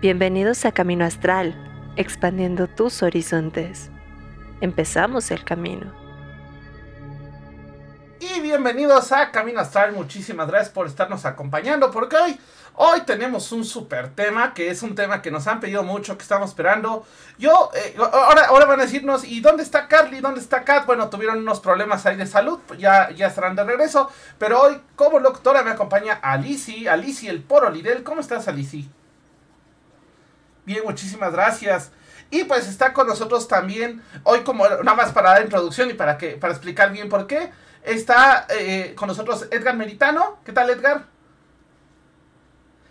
Bienvenidos a Camino Astral, expandiendo tus horizontes. Empezamos el camino. Y bienvenidos a Camino Astral, muchísimas gracias por estarnos acompañando, porque hoy, hoy tenemos un super tema, que es un tema que nos han pedido mucho, que estamos esperando. Yo, eh, ahora, ahora van a decirnos, ¿y dónde está Carly? ¿Dónde está Kat? Bueno, tuvieron unos problemas ahí de salud, ya, ya estarán de regreso, pero hoy como doctora me acompaña Alicia, Alicia el Poro Lidel. ¿Cómo estás, Alicia? Bien, muchísimas gracias. Y pues está con nosotros también, hoy como nada más para dar introducción y para, que, para explicar bien por qué, está eh, con nosotros Edgar Meritano. ¿Qué tal, Edgar?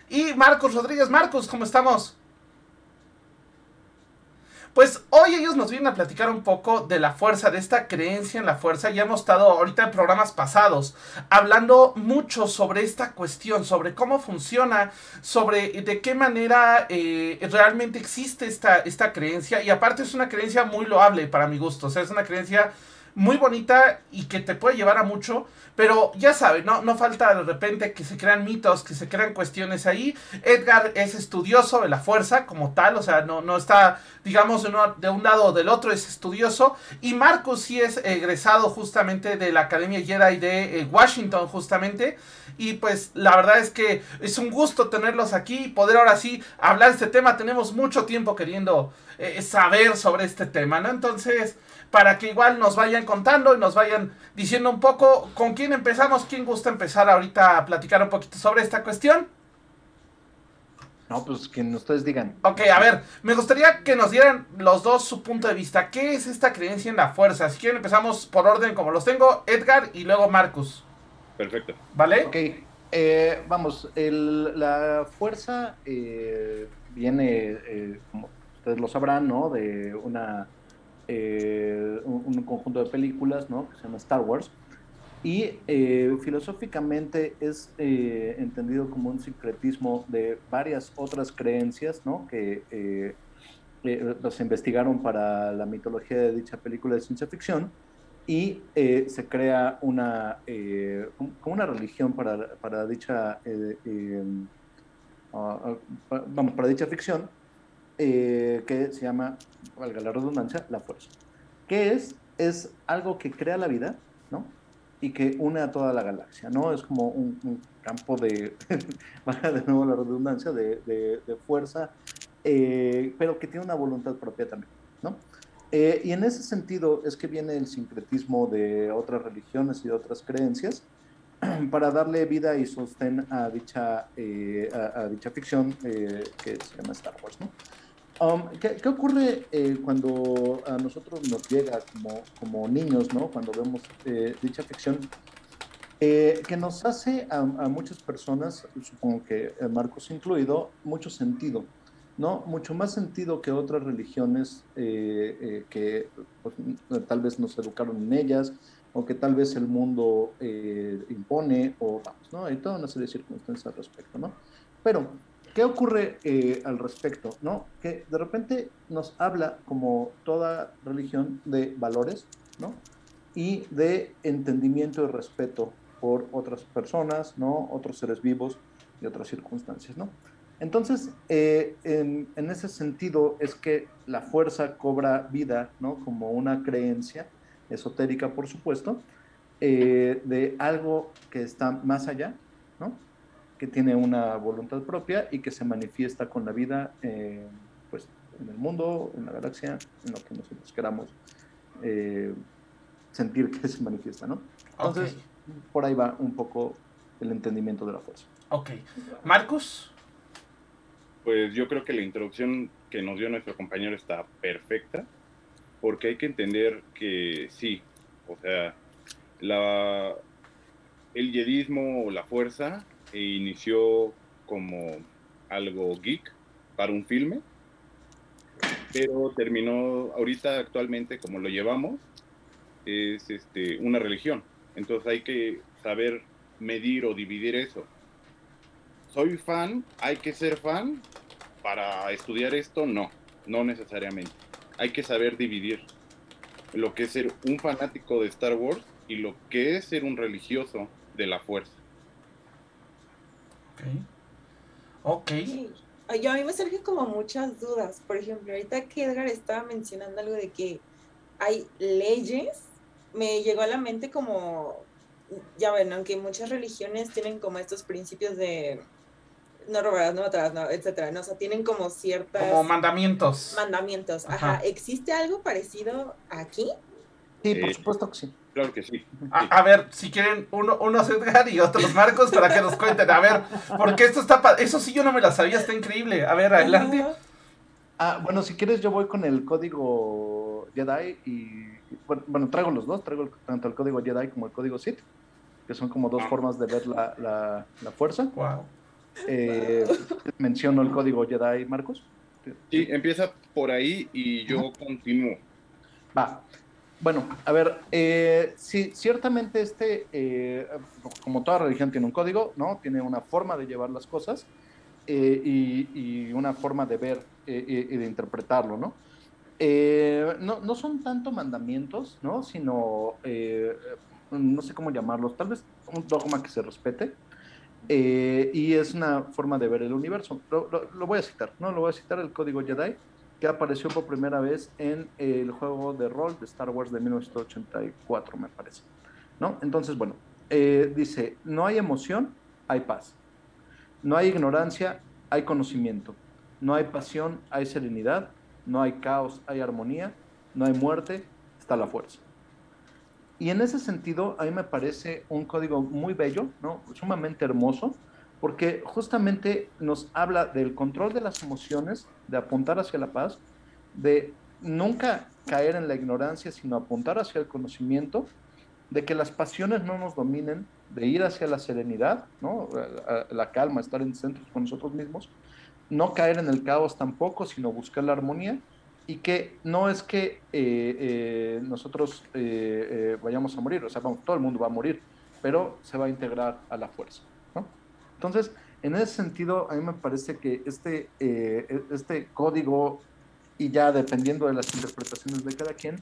Y Marcos Rodríguez. Marcos, ¿cómo estamos? Pues hoy ellos nos vienen a platicar un poco de la fuerza, de esta creencia en la fuerza. Ya hemos estado ahorita en programas pasados hablando mucho sobre esta cuestión, sobre cómo funciona, sobre de qué manera eh, realmente existe esta, esta creencia. Y aparte es una creencia muy loable para mi gusto. O sea, es una creencia muy bonita y que te puede llevar a mucho. Pero ya saben, no, no falta de repente que se crean mitos, que se crean cuestiones ahí. Edgar es estudioso de la fuerza como tal, o sea, no, no está, digamos, de, de un lado o del otro, es estudioso. Y Marcus sí es egresado justamente de la Academia Jedi de eh, Washington, justamente. Y pues la verdad es que es un gusto tenerlos aquí y poder ahora sí hablar de este tema. Tenemos mucho tiempo queriendo eh, saber sobre este tema, ¿no? Entonces para que igual nos vayan contando y nos vayan diciendo un poco con quién empezamos, quién gusta empezar ahorita a platicar un poquito sobre esta cuestión. No, pues que ustedes digan. Ok, a ver, me gustaría que nos dieran los dos su punto de vista. ¿Qué es esta creencia en la fuerza? Si quieren empezamos por orden como los tengo, Edgar y luego Marcus. Perfecto. ¿Vale? Ok, eh, vamos, la fuerza eh, viene, eh, como ustedes lo sabrán, ¿no? De una eh, un, conjunto de películas ¿no? que se llama Star Wars. Y eh, filosóficamente es eh, entendido como un sincretismo de varias otras creencias ¿no? que se investigaron para la mitología de dicha película de ciencia ficción y se crea una, como una religión para, para dicha, ah, ah, vamos, para dicha ficción eh, que se llama, valga la redundancia, la fuerza. ¿Qué es? Es algo que crea la vida, ¿no? Y que une a toda la galaxia, ¿no? Es como un, campo de, valga de nuevo la redundancia, de, de, fuerza, eh, pero que tiene una voluntad propia también, ¿no? Eh, y en ese sentido es que viene el sincretismo de otras religiones y de otras creencias para darle vida y sostén a dicha, a, a, dicha ficción que se llama Star Wars, ¿no? Um, ¿qué, ocurre eh, cuando a nosotros nos llega como, como niños, ¿no? cuando vemos eh, dicha ficción? Eh, que nos hace a, muchas personas, supongo que Marcos incluido, mucho sentido, ¿no? Mucho más sentido que otras religiones que pues, tal vez nos educaron en ellas, o que tal vez el mundo impone, o vamos, ¿no? Hay toda una serie de circunstancias al respecto, ¿no? Pero ¿Qué ocurre eh, al respecto? ¿no? Que de repente nos habla, como toda religión, de valores ¿no? y de entendimiento y respeto por otras personas, ¿no? otros seres vivos y otras circunstancias. ¿no? Entonces, eh, en, ese sentido es que la fuerza cobra vida ¿no? como una creencia esotérica, por supuesto, eh, de algo que está más allá, ¿no? Que tiene una voluntad propia y que se manifiesta con la vida eh, pues, en el mundo, en la galaxia, en lo que nosotros queramos eh, sentir que se manifiesta, ¿no? Entonces, por ahí va un poco el entendimiento de la fuerza. Ok. Marcus. Pues yo creo que la introducción que nos dio nuestro compañero está perfecta, porque hay que entender que sí, o sea, la, el yedismo o la fuerza inició como algo geek para un filme, pero terminó ahorita actualmente como lo llevamos, es este, una religión. Entonces hay que saber medir o dividir eso. Soy fan, hay que ser fan para estudiar esto, no, no necesariamente. Hay que saber dividir lo que es ser un fanático de Star Wars y lo que es ser un religioso de la fuerza. Ok. yo a mí me surgen como muchas dudas. Por ejemplo, ahorita que Edgar estaba mencionando algo de que hay leyes, me llegó a la mente como, ya bueno, aunque muchas religiones tienen como estos principios de no robarás, no matarás, no, etcétera, ¿no? O sea, tienen como ciertas... Como mandamientos. Mandamientos, ajá. ¿Existe algo parecido aquí? Sí, por supuesto que sí. Claro que sí. A, ver, si quieren, uno, unos Edgar y otros Marcos para que nos cuenten. A ver, porque esto está. Eso sí, yo no me la sabía, está increíble. A ver, adelante. Ah, bueno, si quieres, yo voy con el código Jedi y. Bueno, traigo los dos, traigo tanto el código Jedi como el código Sith, que son como dos ah. formas de ver la, la, fuerza. Wow. Eh, menciono el código Jedi, Marcos. Sí, empieza por ahí y yo continúo. Va. Bueno, a ver, eh, sí, ciertamente este, eh, como toda religión tiene un código, ¿no? Tiene una forma de llevar las cosas eh, y, una forma de ver y de interpretarlo, ¿no? ¿no? No son tanto mandamientos, ¿no? Sino, no sé cómo llamarlos, tal vez un dogma que se respete. y es una forma de ver el universo. Lo, lo voy a citar, ¿no? Lo voy a citar el código Jedi que apareció por primera vez en el juego de rol de Star Wars de 1984, me parece. ¿No? Entonces, bueno, eh, dice, no hay emoción, hay paz. No hay ignorancia, hay conocimiento. No hay pasión, hay serenidad. No hay caos, hay armonía. No hay muerte, está la fuerza. Y en ese sentido, a mí me parece un código muy bello, ¿no? sumamente hermoso, porque justamente nos habla del control de las emociones, de apuntar hacia la paz, de nunca caer en la ignorancia, sino apuntar hacia el conocimiento, de que las pasiones no nos dominen, de ir hacia la serenidad, ¿no? la, calma, estar en centro con nosotros mismos, no caer en el caos tampoco, sino buscar la armonía, y que no es que eh, eh, nosotros eh, vayamos a morir, o sea, todo el mundo va a morir, pero se va a integrar a la fuerza. Entonces, en ese sentido, a mí me parece que este, eh, este código, y ya dependiendo de las interpretaciones de cada quien,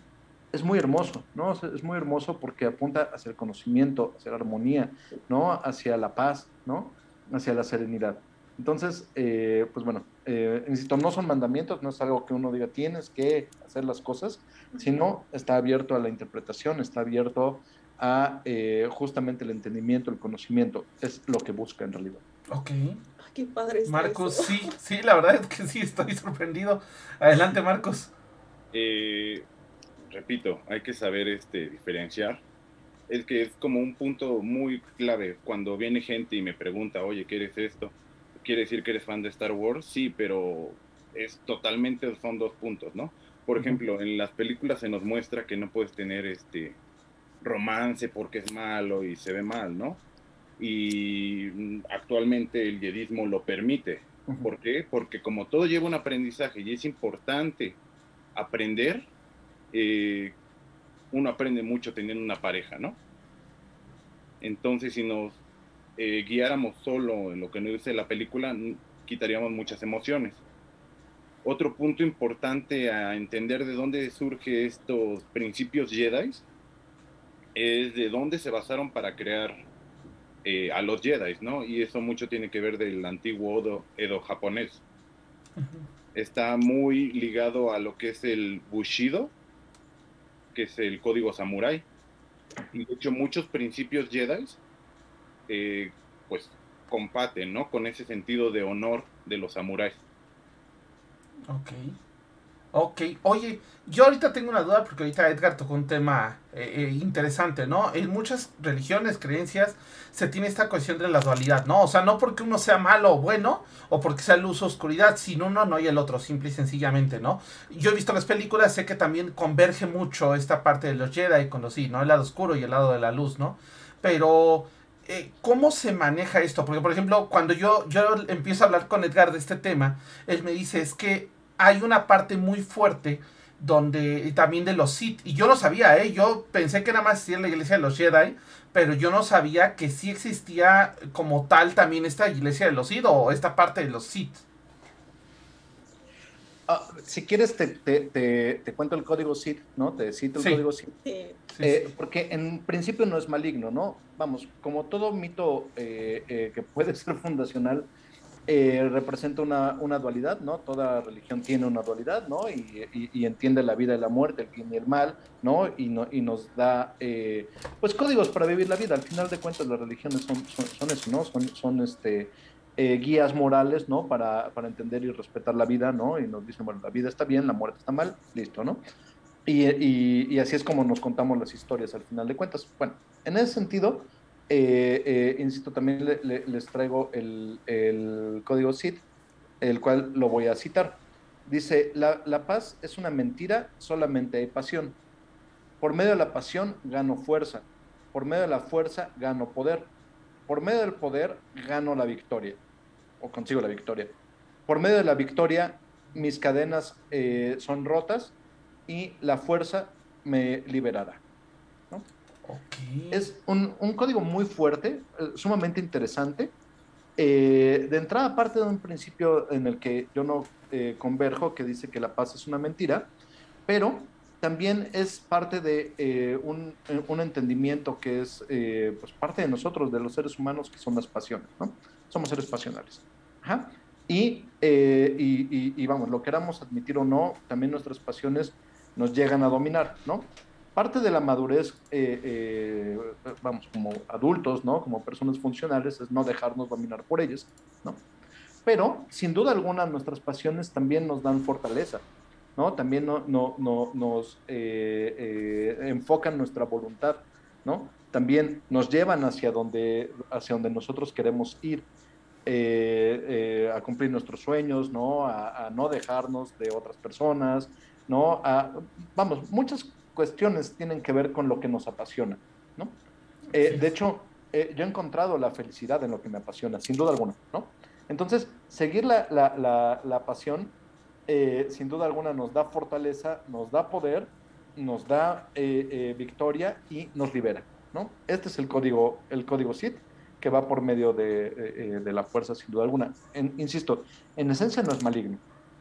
es muy hermoso, ¿no? Es muy hermoso porque apunta hacia el conocimiento, hacia la armonía, ¿no? Hacia la paz, ¿no? Hacia la serenidad. Entonces, eh, pues bueno, eh, insisto, no son mandamientos, no es algo que uno diga tienes que hacer las cosas, sino está abierto a la interpretación, está abierto a eh, justamente el entendimiento, el conocimiento. Es lo que busca en realidad. Ok. Qué padre. Marcos, sí, sí, la verdad es que sí, estoy sorprendido. Adelante, Marcos. Eh, repito, hay que saber este, diferenciar. Es que es como un punto muy clave. Cuando viene gente y me pregunta, oye, ¿qué eres esto? ¿Quiere decir que eres fan de Star Wars? Sí, pero es totalmente, son dos puntos, ¿no? Por ejemplo, en las películas se nos muestra que no puedes tener este romance porque es malo y se ve mal, ¿no? Y actualmente el yedismo lo permite. ¿Por qué? Porque como todo lleva un aprendizaje y es importante aprender, eh, uno aprende mucho teniendo una pareja, ¿no? Entonces, si nos eh, guiáramos solo en lo que nos dice la película, quitaríamos muchas emociones. Otro punto importante a entender de dónde surge estos principios Jedi es de dónde se basaron para crear eh, a los Jedi, ¿no? Y eso mucho tiene que ver del antiguo Edo, japonés. Está muy ligado a lo que es el Bushido, que es el código samurái. Y de hecho muchos principios Jedi, eh, pues, compaten, ¿no? Con ese sentido de honor de los samuráis. Ok. Ok, oye, yo ahorita tengo una duda porque ahorita Edgar tocó un tema eh, eh, interesante, ¿no? En muchas religiones, creencias, se tiene esta cuestión de la dualidad, ¿no? O sea, no porque uno sea malo o bueno, o porque sea luz o oscuridad, sin uno no hay el otro, simple y sencillamente, ¿no? Yo he visto las películas, sé que también converge mucho esta parte de los Jedi con los sí, ¿no? El lado oscuro y el lado de la luz, ¿no? Pero... Eh, ¿Cómo se maneja esto? Porque, por ejemplo, cuando yo, yo empiezo a hablar con Edgar de este tema, él me dice, es que hay una parte muy fuerte donde también de los Sith y yo no sabía, ¿eh? yo pensé que nada más existía la iglesia de los Jedi, pero yo no sabía que sí existía como tal también esta iglesia de los Sith o esta parte de los Sith. Ah, si quieres te, te, cuento el código Sith, ¿no? Te cito el código Sith. Eh, porque en principio no es maligno, ¿no? Vamos, como todo mito eh, eh, que puede ser fundacional, eh, representa una, una, dualidad, ¿no? Toda religión tiene una dualidad, ¿no? Y, entiende la vida y la muerte, el bien y el mal, ¿no? Y, no, y nos da, eh, pues, códigos para vivir la vida. Al final de cuentas, las religiones son, son, eso, ¿no? Son, son este, eh, guías morales, ¿no? Para, para, entender y respetar la vida, ¿no? Y nos dicen, bueno, la vida está bien, la muerte está mal, listo, ¿no? Y así es como nos contamos las historias al final de cuentas. Bueno, en ese sentido, eh, eh, insisto, también les traigo el, el, código CID, el cual lo voy a citar. Dice, la, la, paz es una mentira, solamente hay pasión. Por medio de la pasión gano fuerza, por medio de la fuerza gano poder, por medio del poder gano la victoria, o consigo la victoria. Por medio de la victoria mis cadenas eh, son rotas y la fuerza me liberará. Es un, código muy fuerte, eh, sumamente interesante. Eh, de entrada parte de un principio en el que yo no eh, converjo, que dice que la paz es una mentira, pero también es parte de un, entendimiento que es pues parte de nosotros, de los seres humanos, que son las pasiones, ¿no? Somos seres pasionales. Y, y, y, vamos, lo queramos admitir o no, también nuestras pasiones nos llegan a dominar, ¿no? Parte de la madurez, eh, eh, vamos, como adultos, ¿no? Como personas funcionales, es no dejarnos dominar por ellas, ¿no? Pero, sin duda alguna, nuestras pasiones también nos dan fortaleza, ¿no? También no, no, no nos eh, enfocan nuestra voluntad, ¿no? También nos llevan hacia donde, hacia donde nosotros queremos ir, a cumplir nuestros sueños, ¿no? A, no dejarnos de otras personas, ¿no? Vamos, muchas cuestiones tienen que ver con lo que nos apasiona, ¿no? Eh, de hecho, eh, yo he encontrado la felicidad en lo que me apasiona, sin duda alguna, ¿no? Entonces, seguir la, la, la, pasión, eh, sin duda alguna, nos da fortaleza, nos da poder, nos da victoria y nos libera, ¿no? Este es el código, el código SIT que va por medio de, de la fuerza, sin duda alguna. insisto, en esencia no es maligno,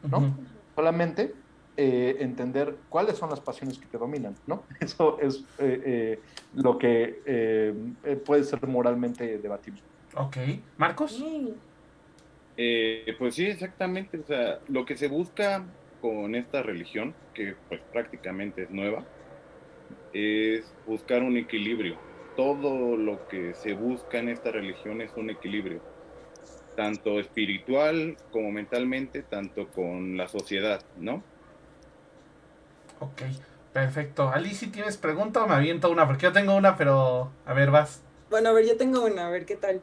¿no? Solamente eh, entender cuáles son las pasiones que te dominan, ¿no? Eso es eh, eh, lo que puede ser moralmente debatible. Ok. ¿Marcos? pues sí, exactamente. O sea, lo que se busca con esta religión, que pues prácticamente es nueva, es buscar un equilibrio. Todo lo que se busca en esta religión es un equilibrio, tanto espiritual como mentalmente, tanto con la sociedad, ¿no? Ok, perfecto. Ali, si tienes pregunta o me aviento una, porque yo tengo una, pero a ver, vas. Bueno, a ver, yo tengo una, a ver qué tal.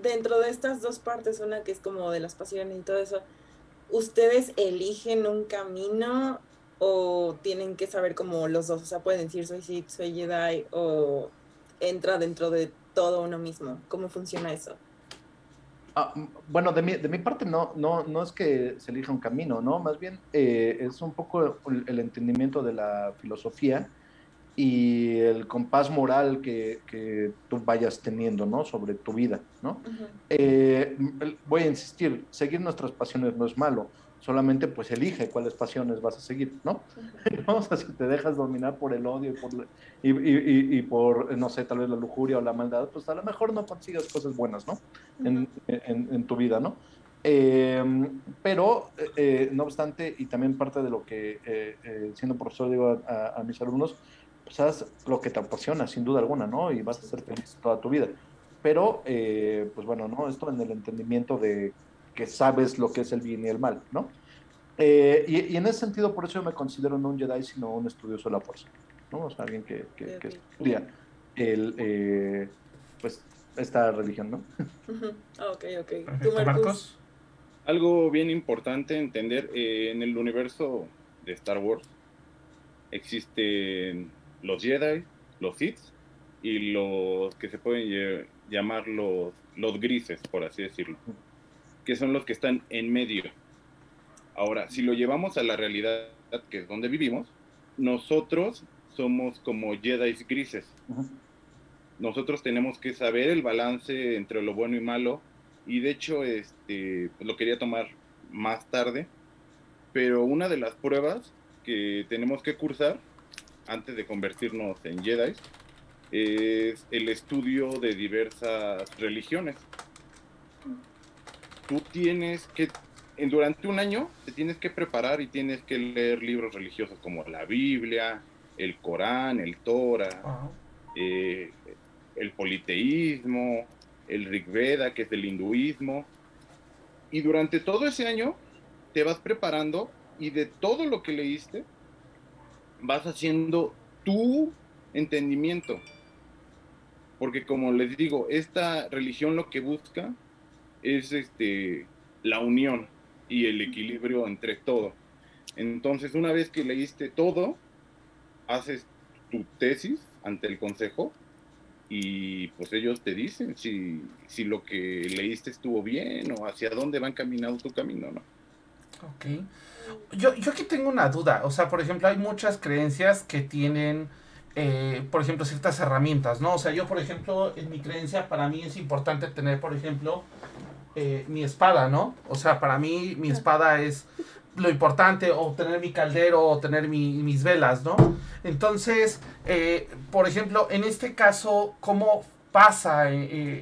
Dentro de estas dos partes, una que es como de las pasiones y todo eso, ¿ustedes eligen un camino o tienen que saber como los dos? O sea, pueden decir soy Sith, soy Jedi o entra dentro de todo uno mismo. ¿Cómo funciona eso? Ah, bueno, de mi, de mi parte no, no, no es que se elija un camino, ¿no? Más bien eh, es un poco el, entendimiento de la filosofía y el compás moral que, que tú vayas teniendo, ¿no? Sobre tu vida, ¿no? Eh, voy a insistir, seguir nuestras pasiones no es malo solamente pues elige cuáles pasiones vas a seguir, ¿no? O sea, si te dejas dominar por el odio y por, y, y, y, por, no sé, tal vez la lujuria o la maldad, pues a lo mejor no consigas cosas buenas, ¿no? En, en, en tu vida, ¿no? Em, pero, eh, no obstante, y también parte de lo que, eh, eh, siendo profesor, digo a, a, mis alumnos, pues haz lo que te apasiona, sin duda alguna, ¿no? Y vas a ser feliz toda tu vida. Pero, pues bueno, ¿no? Esto en el entendimiento de que sabes lo que es el bien y el mal, ¿no? Eh, y, en ese sentido, por eso yo me considero no un Jedi, sino un estudioso de la fuerza, ¿no? O sea, alguien que, que, estudia el, eh, pues, esta religión, ¿no? Ok, ok. ¿Tú, Marcos? Algo bien importante entender, eh, en el universo de Star Wars existen los Jedi, los Sith y los que se pueden llamar los, los grises, por así decirlo que son los que están en medio. Ahora, si lo llevamos a la realidad, que es donde vivimos, nosotros somos como Jedi grises. Nosotros tenemos que saber el balance entre lo bueno y malo. Y de hecho, este, lo quería tomar más tarde. Pero una de las pruebas que tenemos que cursar antes de convertirnos en Jedi es el estudio de diversas religiones. Tú tienes que, en, durante un año, te tienes que preparar y tienes que leer libros religiosos como la Biblia, el Corán, el Torah, eh, el politeísmo, el Rig Veda, que es del hinduismo. Y durante todo ese año te vas preparando y de todo lo que leíste vas haciendo tu entendimiento. Porque como les digo, esta religión lo que busca es este la unión y el equilibrio entre todo. Entonces, una vez que leíste todo, haces tu tesis ante el consejo y pues ellos te dicen si, si lo que leíste estuvo bien o hacia dónde va encaminado tu camino, ¿no? Ok. Yo, yo aquí tengo una duda. O sea, por ejemplo, hay muchas creencias que tienen, eh, por ejemplo, ciertas herramientas, ¿no? O sea, yo, por ejemplo, en mi creencia, para mí es importante tener, por ejemplo, eh, mi espada, ¿no? O sea, para mí mi espada es lo importante, o tener mi caldero, o tener mis velas, ¿no? Entonces, eh, por ejemplo, en este caso, ¿cómo pasa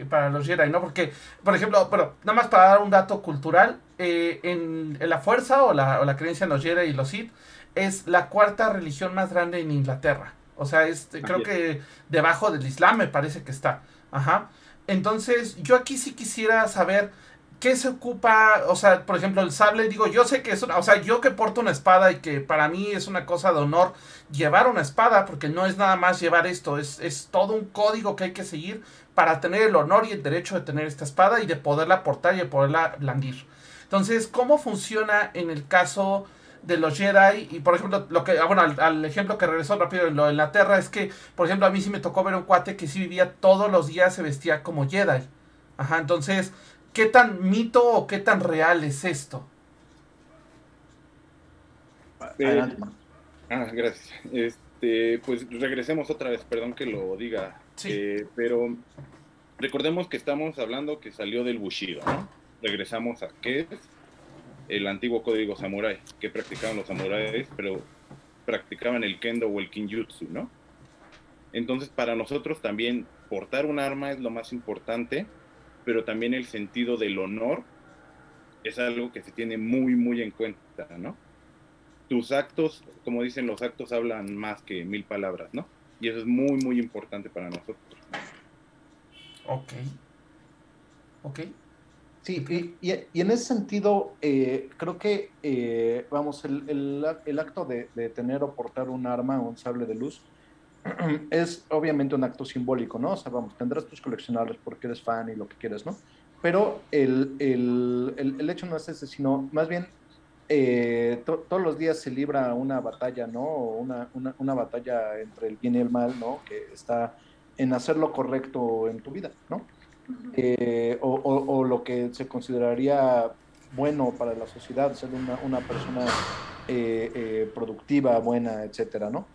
para los Jedi, ¿no? Porque, por ejemplo, pero nada más para dar un dato cultural, eh, en, la fuerza o la, o la, creencia en los Jedi y los Sith es la cuarta religión más grande en Inglaterra. O sea, es, creo que debajo del Islam me parece que está. Ajá. Entonces, yo aquí sí quisiera saber qué se ocupa, o sea, por ejemplo, el sable, digo, yo sé que es una, o sea, yo que porto una espada y que para mí es una cosa de honor llevar una espada, porque no es nada más llevar esto, es, es todo un código que hay que seguir para tener el honor y el derecho de tener esta espada y de poderla portar y de poderla blandir. Entonces, ¿cómo funciona en el caso de los Jedi? Y por ejemplo, lo que, ah, bueno, al, ejemplo que regresó rápido en lo de la Tierra es que, por ejemplo, a mí sí me tocó ver un cuate que sí vivía todos los días, se vestía como Jedi. Ajá, entonces, ¿qué tan mito o qué tan real es esto? Eh, ah, gracias. Este, pues regresemos otra vez, perdón que lo diga. Sí. Eh, pero recordemos que estamos hablando que salió del Bushido, ¿no? regresamos a qué es el antiguo código samurái, que practicaban los samuráis, pero practicaban el kendo o el kinjutsu, ¿no? Entonces, para nosotros también portar un arma es lo más importante, pero también el sentido del honor es algo que se tiene muy, muy en cuenta, ¿no? Tus actos, como dicen, los actos hablan más que mil palabras, ¿no? Y eso es muy, muy importante para nosotros. Ok. Ok. Sí, y, y, en ese sentido, eh, creo que, eh, vamos, el, el, acto de, de, tener o portar un arma o un sable de luz es obviamente un acto simbólico, ¿no? O sea, vamos, tendrás tus coleccionables porque eres fan y lo que quieras, ¿no? Pero el, el hecho no es ese, sino más bien eh, todos los días se libra una batalla, ¿no? Una, una, batalla entre el bien y el mal, ¿no? Que está en hacer lo correcto en tu vida, ¿no? Eh, o, lo que se consideraría bueno para la sociedad, ser una, persona eh, eh, productiva, buena, etcétera, ¿no?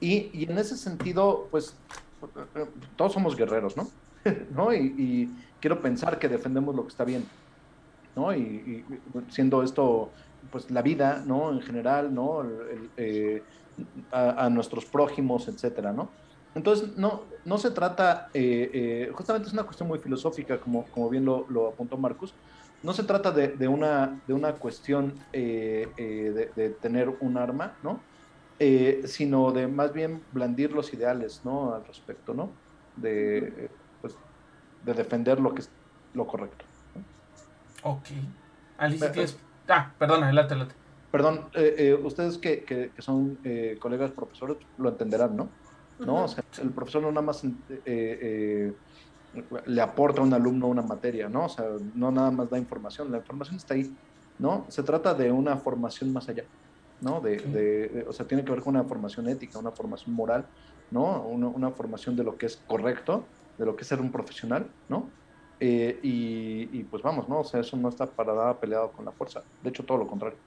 Y, en ese sentido, pues, todos somos guerreros, ¿no? ¿No? Y, quiero pensar que defendemos lo que está bien, ¿no? Y, siendo esto, pues, la vida, ¿no? En general, ¿no? a, a, nuestros prójimos, etcétera, ¿no? Entonces, no, no se trata, eh, eh, justamente es una cuestión muy filosófica, como, como bien lo, lo apuntó Marcus, no se trata de, de una, de una cuestión eh, de, de, tener un arma, ¿no? sino de más bien blandir los ideales, ¿no? Al respecto, ¿no? De, pues, de defender lo que es lo correcto. Ok. Alicia, tienes... Ah, perdón, adelante, adelante. Perdón, ustedes que, que, que son colegas profesores lo entenderán, ¿no? ¿No? O sea, el profesor no nada más eh, eh, le aporta a un alumno una materia, ¿no? O sea, no nada más da información, la información está ahí, ¿no? Se trata de una formación más allá, ¿no? De, o sea, tiene que ver con una formación ética, una formación moral, ¿no? Una, formación de lo que es correcto, de lo que es ser un profesional, ¿no? Eh, y, y, pues vamos, ¿no? O sea, eso no está para nada peleado con la fuerza, de hecho todo lo contrario.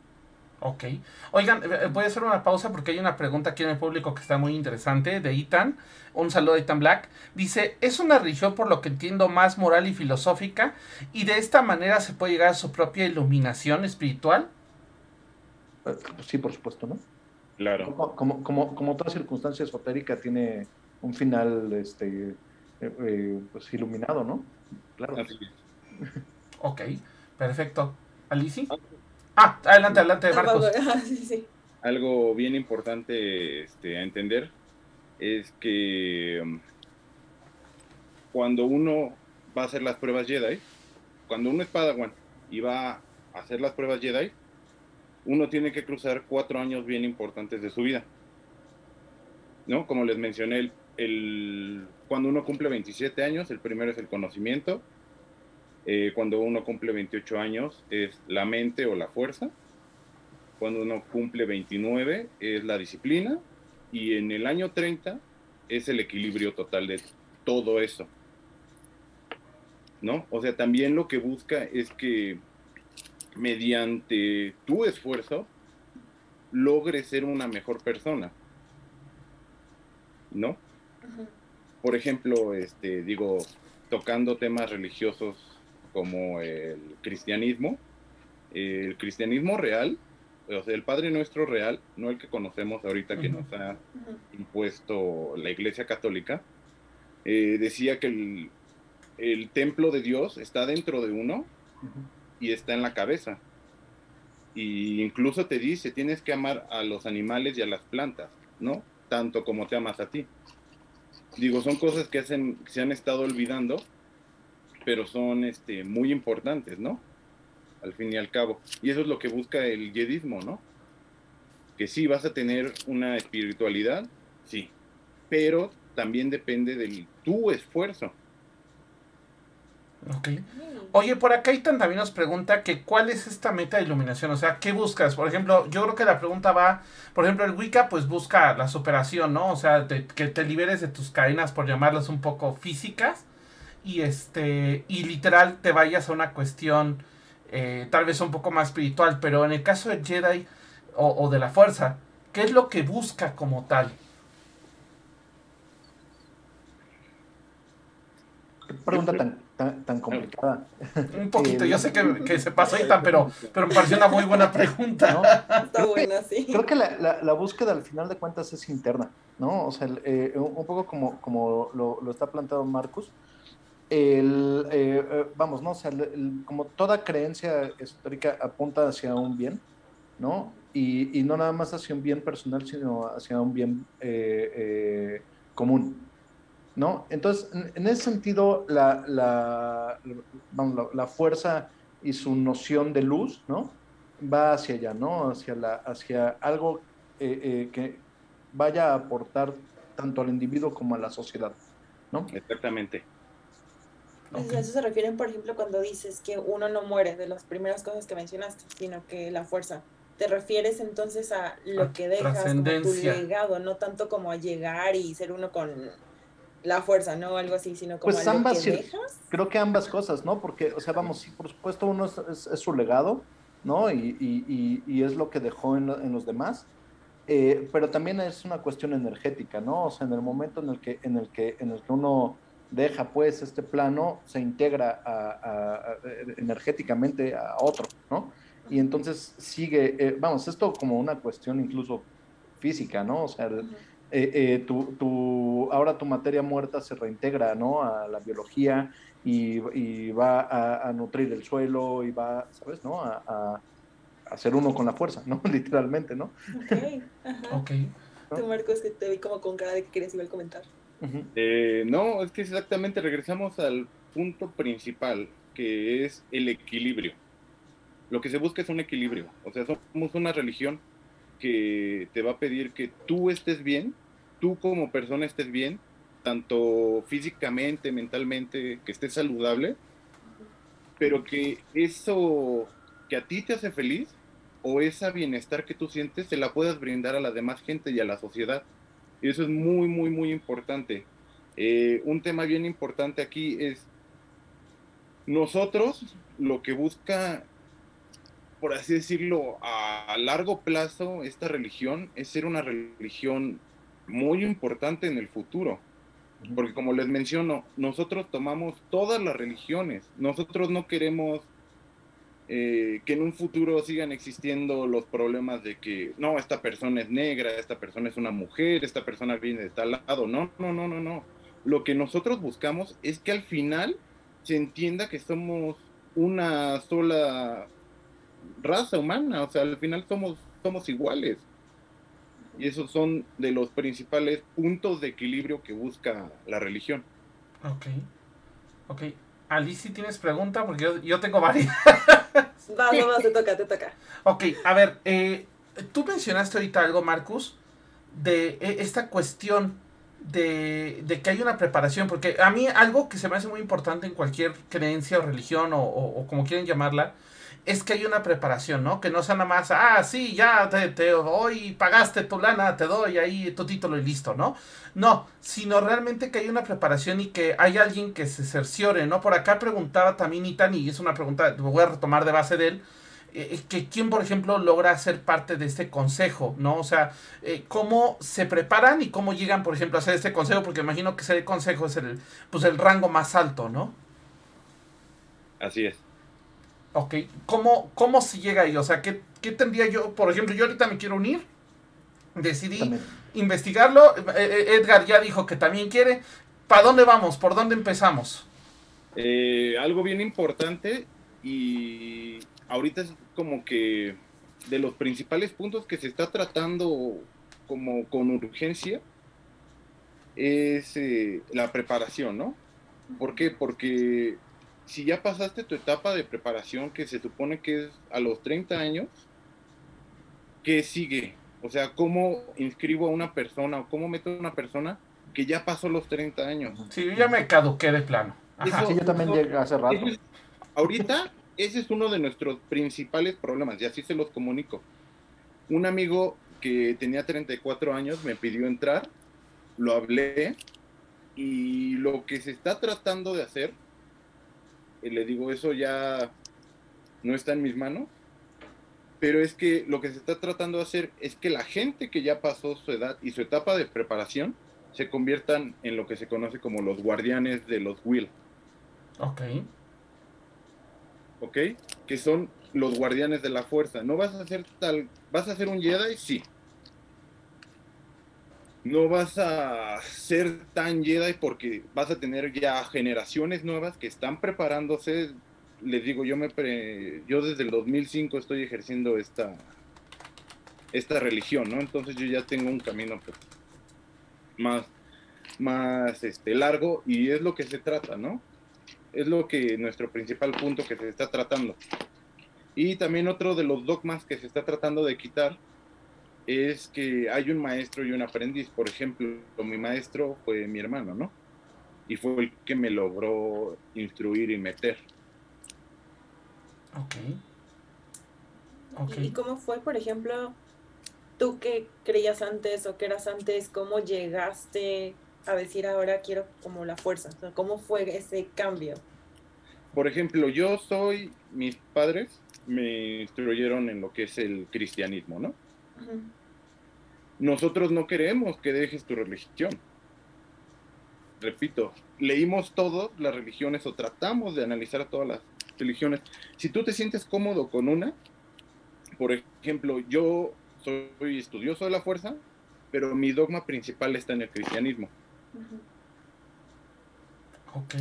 Ok. Oigan, eh, eh, voy a hacer una pausa porque hay una pregunta aquí en el público que está muy interesante de Itan. Un saludo a Itan Black. Dice, ¿es una religión por lo que entiendo más moral y filosófica y de esta manera se puede llegar a su propia iluminación espiritual? Eh, sí, por supuesto, ¿no? Claro. Como, como, como, toda circunstancia esotérica tiene un final este, pues iluminado, ¿no? Claro. Ok. Perfecto. ¿Alici? Ah, adelante, adelante, Ah, Marcos. ah, sí, sí. Algo bien importante este, a entender es que um, cuando uno va a hacer las pruebas Jedi, cuando uno es Padawan y va a hacer las pruebas Jedi, uno tiene que cruzar cuatro años bien importantes de su vida. ¿No? Como les mencioné, el, el- cuando uno cumple 27 años, el primero es el conocimiento. Eh, cuando uno cumple 28 años es la mente o la fuerza. Cuando uno cumple 29 es la disciplina. Y en el año 30 es el equilibrio total de todo eso. ¿No? O sea, también lo que busca es que mediante tu esfuerzo logres ser una mejor persona. ¿No? Por ejemplo, este, digo, tocando temas religiosos como el cristianismo, el cristianismo real, o sea, el Padre Nuestro real, no el que conocemos ahorita que nos ha impuesto la Iglesia Católica, eh, decía que el, el templo de Dios está dentro de uno y está en la cabeza. Y incluso te dice, tienes que amar a los animales y a las plantas, ¿no? Tanto como te amas a ti. Digo, son cosas que hacen, se han estado olvidando, pero son este, muy importantes, ¿no? Al fin y al cabo. Y eso es lo que busca el yedismo, ¿no? Que sí, vas a tener una espiritualidad, sí, pero también depende de tu esfuerzo. Ok. Oye, por acá Itan también nos pregunta que cuál es esta meta de iluminación, o sea, ¿qué buscas? Por ejemplo, yo creo que la pregunta va, por ejemplo, el Wicca pues busca la superación, ¿no? O sea, te- que te liberes de tus cadenas, por llamarlas un poco físicas, y este, y literal te vayas a una cuestión eh, tal vez un poco más espiritual, pero en el caso del Jedi o, o de la fuerza, ¿qué es lo que busca como tal? Qué pregunta tan, tan, tan complicada. Un poquito, Eh, yo sé que, que se pasó Itan, pero, pero me pareció una muy buena pregunta. ¿no? Está Creo que- buena, sí. Creo que la, la- la búsqueda al final de cuentas es interna, ¿no? O sea, eh, un un poco como, como lo, lo está planteado Marcus, el, eh, eh, vamos, ¿no? Sea, como toda creencia esotérica apunta hacia un bien, ¿no? Y, no nada más hacia un bien personal, sino hacia un bien eh, eh, común, ¿no? Entonces, en, en ese sentido, la, la, vamos, la, la fuerza y su noción de luz, ¿no? Va hacia allá, ¿no? Hacia, la, hacia algo eh, eh, que vaya a aportar tanto al individuo como a la sociedad, ¿no? Exactamente. Pues. A eso se refieren, por ejemplo, cuando dices que uno no muere de las primeras cosas que mencionaste, sino que la fuerza. Te refieres entonces a lo A que dejas como tu legado, no tanto como a llegar y ser uno con la fuerza, no algo así, sino como Pues a lo ambas que cir- dejas. Creo que ambas cosas, ¿no? Porque, o sea, vamos, sí, por supuesto, uno es, es- es su legado, ¿no? Y, y- y- y es lo que dejó en, lo- en los demás. Eh, pero también es una cuestión energética, ¿no? O sea, en el momento en el que, en el que, en el que uno deja, pues, este plano, se integra a- a- a- energéticamente a otro, ¿no? Y entonces sigue, eh, vamos, esto como una cuestión incluso física, ¿no? O sea, el- eh, eh, tu, tu- ahora tu materia muerta se reintegra ¿no? a la biología y, y va a, a nutrir el suelo y va, ¿sabes? ¿no? A, a, a ser uno con la fuerza, ¿no? Literalmente, ¿no? Ok, ajá. Ok. Tú, Marcos, que te vi como con cara de que querías igual comentar. Eh, no, es que exactamente regresamos al punto principal, que es el equilibrio. Lo que se busca es un equilibrio. O sea, somos una religión que te va a pedir que tú estés bien, tú como persona estés bien, tanto físicamente, mentalmente, que estés saludable, pero que eso que a ti te hace feliz o esa bienestar que tú sientes se la puedas brindar a la demás gente y a la sociedad. Y eso es muy, muy, muy importante. Eh, un tema bien importante aquí es nosotros lo que busca, por así decirlo, a largo plazo, esta religión es ser una religión muy importante en el futuro. Porque como les menciono, nosotros tomamos todas las religiones. Nosotros no queremos eh, que en un futuro sigan existiendo los problemas de que, no, esta persona es negra, esta persona es una mujer, esta persona viene de tal lado. No, no, no, no, no. Lo que nosotros buscamos es que al final se entienda que somos una sola raza humana, o sea, al final somos, somos iguales. Y esos son de los principales puntos de equilibrio que busca la religión. Ok. Ok. Alice, ¿tienes pregunta? Porque yo, yo tengo varias. Va, no, va, te toca, te toca. Ok, a ver, eh, tú mencionaste ahorita algo, Marcus, de eh, esta cuestión de, de, que hay una preparación, porque a mí algo que se me hace muy importante en cualquier creencia o religión o, o, o como quieren llamarla, es que hay una preparación, ¿no? Que no sea nada más, ah, sí, ya te, te doy, pagaste tu lana, te doy ahí tu título y listo, ¿no? No, sino realmente que hay una preparación y que hay alguien que se cerciore, ¿no? Por acá preguntaba también Itan, y es una pregunta, voy a retomar de base de él, eh, que quién, por ejemplo, logra ser parte de este consejo, ¿no? O sea, eh, cómo se preparan y cómo llegan, por ejemplo, a hacer este consejo, porque imagino que ese consejo es el, pues, el rango más alto, ¿no? Así es. Ok, ¿cómo, cómo se llega ahí? O sea, ¿qué, ¿qué, tendría yo? Por ejemplo, yo ahorita me quiero unir, decidí también. investigarlo, eh, Edgar ya dijo que también quiere. ¿Para dónde vamos? ¿Por dónde empezamos? Eh, algo bien importante y ahorita es como que de los principales puntos que se está tratando como con urgencia es eh, la preparación, ¿no? ¿Por qué? Porque si ya pasaste tu etapa de preparación, que se supone que es a los 30 años, ¿qué sigue? O sea, ¿cómo inscribo a una persona o cómo meto a una persona que ya pasó los 30 años? Sí, yo ya me caduqué de plano. Eso, sí, yo también eso, llegué hace rato. Es, ahorita, ese es uno de nuestros principales problemas, y así se los comunico. Un amigo que tenía 34 años me pidió entrar, lo hablé, y lo que se está tratando de hacer y le digo, eso ya no está en mis manos, pero es que lo que se está tratando de hacer es que la gente que ya pasó su edad y su etapa de preparación se conviertan en lo que se conoce como los guardianes de los Will. Ok. Ok, que son los guardianes de la fuerza. No vas a ser tal, vas a ser un Jedi, sí, no vas a ser tan Jedi porque vas a tener ya generaciones nuevas que están preparándose. Les digo, yo me pre... yo desde el 2005 estoy ejerciendo esta esta religión, ¿no? Entonces yo ya tengo un camino pues, más más este largo y es lo que se trata, ¿no? Es lo que nuestro principal punto que se está tratando. Y también otro de los dogmas que se está tratando de quitar es que hay un maestro y un aprendiz. Por ejemplo, mi maestro fue mi hermano, ¿no? Y fue el que me logró instruir y meter. Ok. okay. ¿Y cómo fue, por ejemplo, tú que creías antes o que eras antes, cómo llegaste a decir ahora quiero como la fuerza? O sea, ¿Cómo fue ese cambio? Por ejemplo, yo soy, mis padres me instruyeron en lo que es el cristianismo, ¿no? Nosotros no queremos que dejes tu religión. Repito, leímos todas las religiones o tratamos de analizar todas las religiones. Si tú te sientes cómodo con una, por ejemplo, yo soy estudioso de la fuerza, pero mi dogma principal está en el cristianismo. Ok.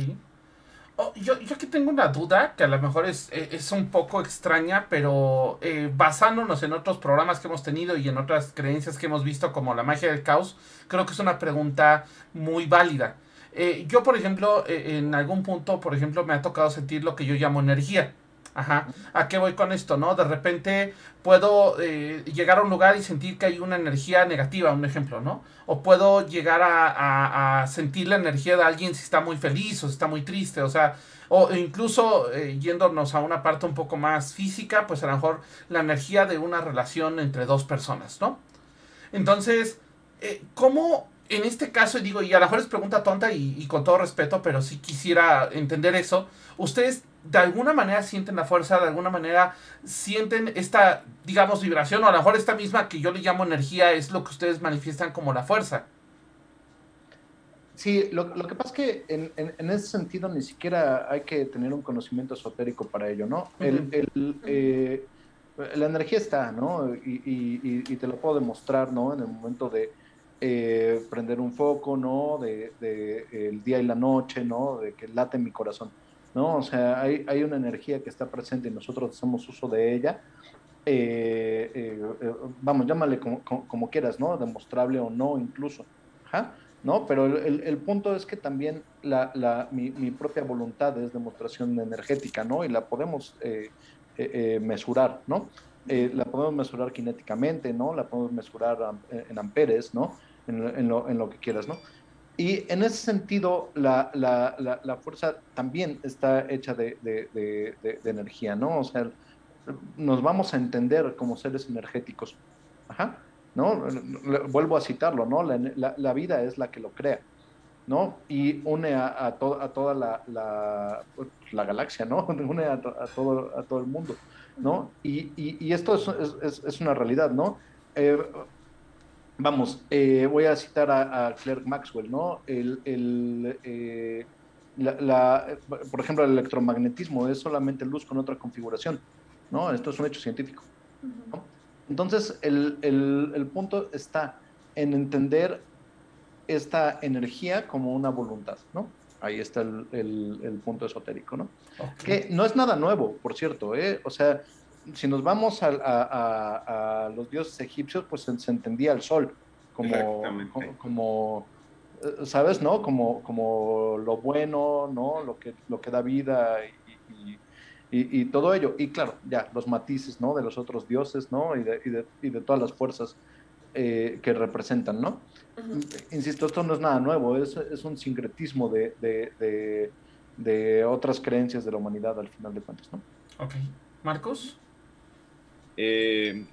Oh, yo, yo aquí tengo una duda que a lo mejor es, es un poco extraña, pero eh, basándonos en otros programas que hemos tenido y en otras creencias que hemos visto como la magia del caos, creo que es una pregunta muy válida. Eh, yo, por ejemplo, eh, en algún punto, por ejemplo, me ha tocado sentir lo que yo llamo energía. Ajá. ¿A qué voy con esto, no? De repente puedo eh, llegar a un lugar y sentir que hay una energía negativa, un ejemplo, ¿no? O puedo llegar a, a, sentir la energía de alguien si está muy feliz o si está muy triste, o sea, o incluso eh, yéndonos a una parte un poco más física, pues a lo mejor la energía de una relación entre dos personas, ¿no? Entonces, eh, ¿cómo en este caso, digo, y a lo mejor es pregunta tonta y, y con todo respeto, pero sí quisiera entender eso, ustedes de alguna manera sienten la fuerza, de alguna manera sienten esta, digamos, vibración, o a lo mejor esta misma que yo le llamo energía es lo que ustedes manifiestan como la fuerza. Sí, lo, lo que pasa es que en, en, en, ese sentido ni siquiera hay que tener un conocimiento esotérico para ello, ¿no? Uh -huh. el, el, eh, la energía está, ¿no? Y, y, y, te lo puedo demostrar, ¿no? En el momento de eh, prender un foco, ¿no? De, de, el día y la noche, ¿no? De que late mi corazón ¿no? O sea, hay, hay una energía que está presente y nosotros hacemos uso de ella. Eh, eh, eh, vamos, llámale como, como, quieras, ¿no? Demostrable o no, incluso. ¿No? Pero el, el, punto es que también la, la, mi, mi, propia voluntad es demostración energética, ¿no? Y la podemos mesurar, ¿no? la podemos mesurar cinéticamente, ¿no? La podemos mesurar en amperes, ¿no? En, en, lo, en lo que quieras, ¿no? Y en ese sentido, la, la, la, fuerza también está hecha de, de, de, energía, ¿no? O sea, nos vamos a entender como seres energéticos. Ajá, ¿no? Vuelvo a citarlo, ¿no? La, vida es la que lo crea, ¿no? Y une a, a, a toda la, la, galaxia, ¿no? Une a, todo, a todo el mundo, ¿no? Y, y, y esto es, es, es, una realidad, ¿no? Eh, vamos, eh, voy a citar a, Claire Maxwell, ¿no? El, el, eh, la, por ejemplo, el electromagnetismo es solamente luz con otra configuración, ¿no? Esto es un hecho científico. Entonces, el, el, punto está en entender esta energía como una voluntad, ¿no? Ahí está el, punto esotérico, ¿no? Que no es nada nuevo, por cierto, ¿eh? O sea, si nos vamos a, los dioses egipcios, pues se, entendía el sol como, como, eh, ¿sabes? ¿No? Como, como lo bueno, ¿no? Lo que, lo que da vida y, todo ello. Y claro, ya, los matices, ¿no? De los otros dioses, ¿no? Y de, y de, todas las fuerzas eh, que representan, ¿no? Insisto, esto no es nada nuevo, es, es un sincretismo de, de, otras creencias de la humanidad al final de cuentas, ¿no? Ok. Marcos. Eh,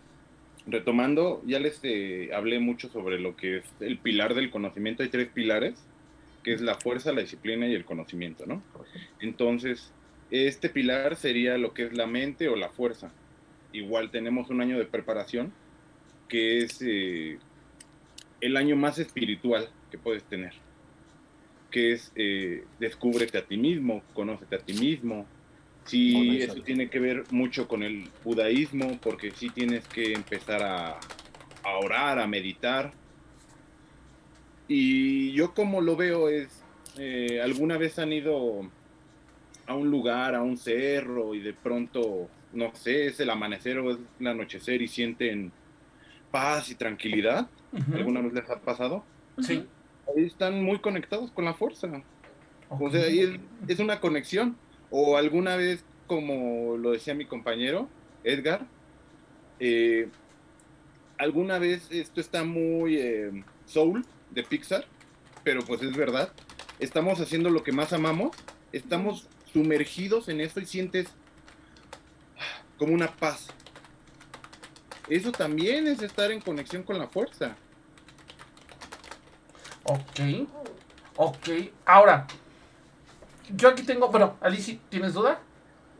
retomando, ya les eh, hablé mucho sobre lo que es el pilar del conocimiento. Hay tres pilares, que es la fuerza, la disciplina y el conocimiento, ¿no? Entonces, este pilar sería lo que es la mente o la fuerza. Igual tenemos un año de preparación, que es eh, el año más espiritual que puedes tener, que es descúbrete a ti mismo, conócete a ti mismo, Sí, eso tiene que ver mucho con el budaísmo, porque sí tienes que empezar a, orar, a meditar. Y yo como lo veo es, eh, alguna vez han ido a un lugar, a un cerro, y de pronto, no sé, es el amanecer o es el anochecer y sienten paz y tranquilidad. ¿Alguna vez les ha pasado? Sí. Ahí están muy conectados con la fuerza. O sea, ahí es una conexión o alguna vez, como lo decía mi compañero, Edgar, eh, alguna vez esto está muy eh, soul de Pixar, pero pues es verdad, estamos haciendo lo que más amamos, estamos sumergidos en eso y sientes como una paz. Eso también es estar en conexión con la fuerza. Ok. Ok. Ahora, yo aquí tengo, bueno, Alicia, ¿tienes duda?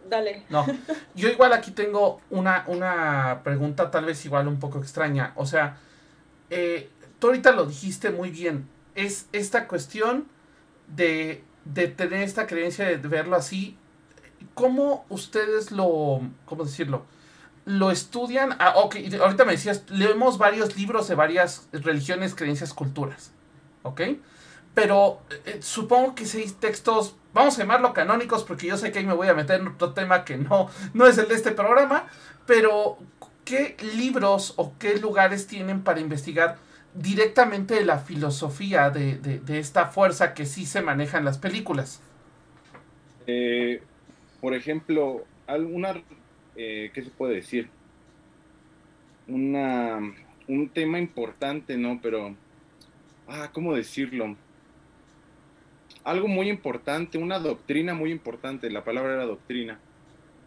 Dale. No, yo igual aquí tengo una, una pregunta tal vez igual un poco extraña. O sea, eh, tú ahorita lo dijiste muy bien. Es esta cuestión de, de tener esta creencia de verlo así. ¿Cómo ustedes lo, cómo decirlo? Lo estudian. Ah, ok, ahorita me decías, leemos varios libros de varias religiones, creencias, culturas. ¿Ok? Pero eh, supongo que seis textos vamos a llamarlo canónicos porque yo sé que ahí me voy a meter en otro tema que no, no es el de este programa, pero ¿qué libros o qué lugares tienen para investigar directamente la filosofía de, esta fuerza que sí se maneja en las películas? Eh, por ejemplo, alguna, eh, ¿qué se puede decir? Una, un tema importante, ¿no? Pero, ah, ¿cómo decirlo? Algo muy importante, una doctrina muy importante, la palabra era doctrina,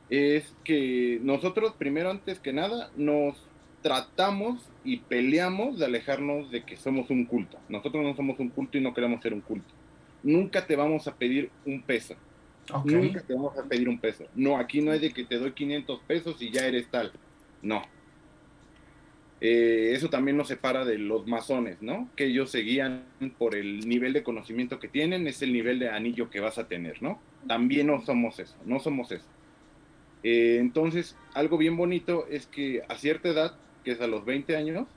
es que nosotros primero, antes que nada, nos tratamos y peleamos de alejarnos de que somos un culto. Nosotros no somos un culto y no queremos ser un culto. Nunca te vamos a pedir un peso. Nunca te vamos a pedir un peso. No, aquí no hay de que te doy 500 pesos y ya eres tal. No, eh, eso también nos separa de los masones, ¿no? Que ellos seguían por el nivel de conocimiento que tienen, es el nivel de anillo que vas a tener, ¿no? También no somos eso, no somos eso. Eh, entonces, algo bien bonito es que a cierta edad, que es a los 20 años,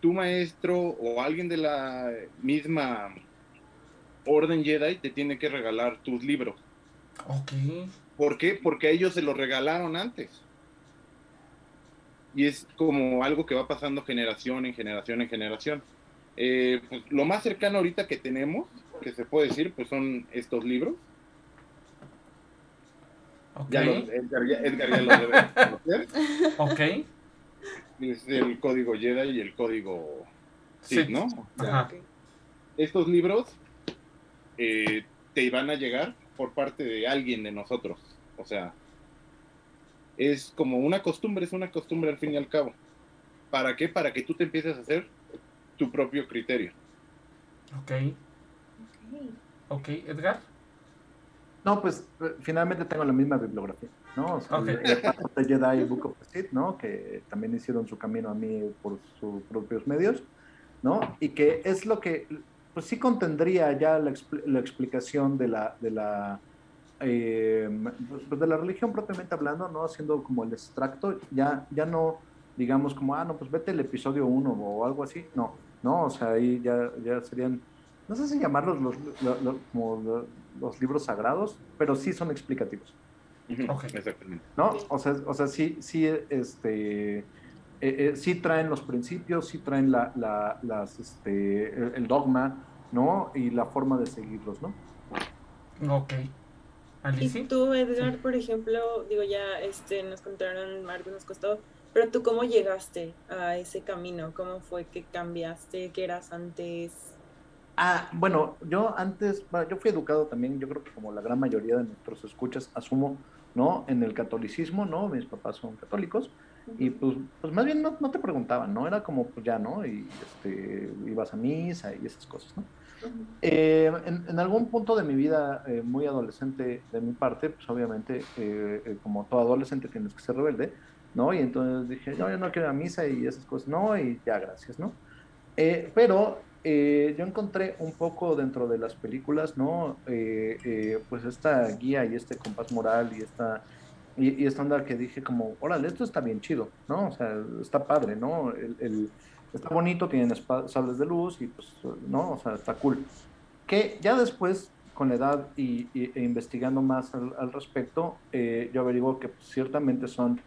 tu maestro o alguien de la misma orden Jedi te tiene que regalar tus libros. Ok. ¿Por qué? Porque ellos se lo regalaron antes. Y es como algo que va pasando generación en generación en generación. Eh, pues, lo más cercano ahorita que tenemos, que se puede decir, pues son estos libros. Ok. Ya los- Edgar, ya, Edgar ya los debe conocer. Ok. Es el código Jedi y el código Sí. ¿no? Ajá. Estos libros eh, te van a llegar por parte de alguien de nosotros. O sea, es como una costumbre, es una costumbre al fin y al cabo. ¿Para qué? Para que tú te empieces a hacer tu propio criterio. Ok. Ok, Edgar. No, pues eh, finalmente tengo la misma bibliografía, ¿no? O sea, Ok. el- el Path of the Jedi y Book of ¿no? Que también hicieron su camino a mí por sus propios medios, ¿no? Y que es lo que, pues sí contendría ya la, expl- la explicación de la, de la, eh, pues de la religión propiamente hablando, ¿no? Haciendo como el extracto, ya, ya no digamos como, ah, no, pues vete el episodio 1 o algo así, no, no, o sea, ahí ya, ya serían, no sé si llamarlos los, lo- lo- como lo- los libros sagrados, pero sí son explicativos. Exactamente. ¿no? O sea, o sea sí, sí, este, eh, eh, sí traen los principios, sí traen la, la- las, este, el, el dogma, ¿no? Y la forma de seguirlos, ¿no? Ok. Y tú, Edgar, por ejemplo, digo, ya este, nos contaron, Marcos nos costó, pero tú cómo llegaste a ese camino, cómo fue que cambiaste, qué eras antes. Ah, bueno, yo antes, yo fui educado también, yo creo que como la gran mayoría de nuestros escuchas, asumo, ¿no? En el catolicismo, ¿no? Mis papás son católicos, y pues, pues más bien no, no te preguntaban, ¿no? Era como, pues ya, ¿no? Y este, ibas a misa y esas cosas, ¿no? Eh, en, algún punto de mi vida, eh, muy adolescente de mi parte, pues obviamente, eh, como todo adolescente tienes que ser rebelde, ¿no? Y entonces dije, no, yo no quiero ir a misa y esas cosas, no, y ya, gracias, ¿no? Pero yo encontré un poco dentro de las películas, ¿no? Pues esta guía y este compás moral y esta, y, esta onda que dije como, órale, esto está bien chido, ¿no? O sea, está padre, ¿no? El- está bonito, tienen sables de luz y pues, ¿no? O sea, está cool. Que ya después, con la edad y, e investigando más al, respecto, eh, yo averiguo que pues, ciertamente son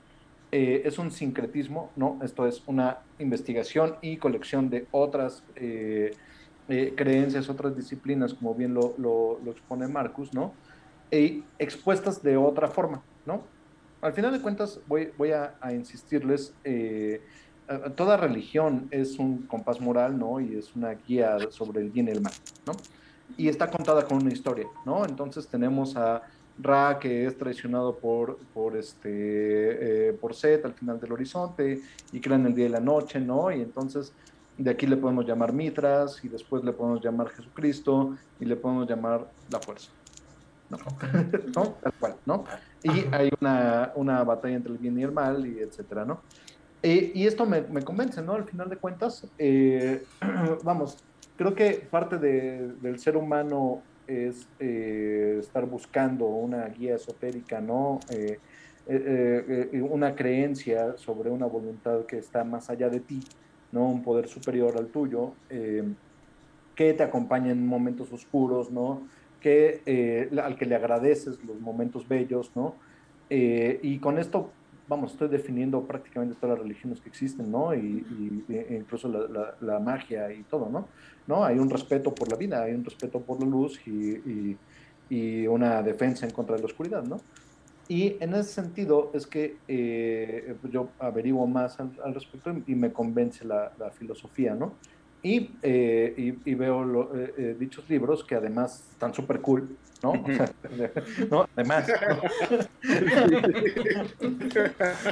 eh, es un sincretismo, ¿no? Esto es una investigación y colección de otras eh, creencias, otras disciplinas, como bien lo, expone Marcus, ¿no? E expuestas de otra forma, ¿no? Al final de cuentas, voy, voy a, a insistirles, toda religión es un compás moral, ¿no? Y es una guía sobre el bien y el mal, ¿no? Y está contada con una historia, ¿no? Entonces tenemos a Ra, que es traicionado por, por, este, eh, por Set al final del horizonte, y crean el día y la noche, ¿no? Y entonces de aquí le podemos llamar Mitras, y después le podemos llamar Jesucristo, y le podemos llamar la fuerza, Ok. ¿no? Tal cual, ¿no? Y hay una, una batalla entre el bien y el mal, y etcétera, ¿no? Eh, y esto me, convence, ¿no? Al final de cuentas, eh, vamos, creo que parte de- del ser humano es eh, estar buscando una guía esotérica, ¿no? Una creencia sobre una voluntad que está más allá de ti, ¿no? Un poder superior al tuyo, que te acompaña en momentos oscuros, ¿no? Que, al que le agradeces los momentos bellos, ¿no? Y con esto, vamos, estoy definiendo prácticamente todas las religiones que existen, ¿no? Y, y- e incluso la, la- la magia y todo, ¿no? ¿no? Hay un respeto por la vida, hay un respeto por la luz y, y- y una defensa en contra de la oscuridad, ¿no? Y en ese sentido es que eh, yo averiguo más al, al respecto y me convence la, la filosofía, ¿no? Y, eh, y, y veo lo- eh, eh, dichos libros que además están súper cool, ¿no? O sea, ¿no? Además,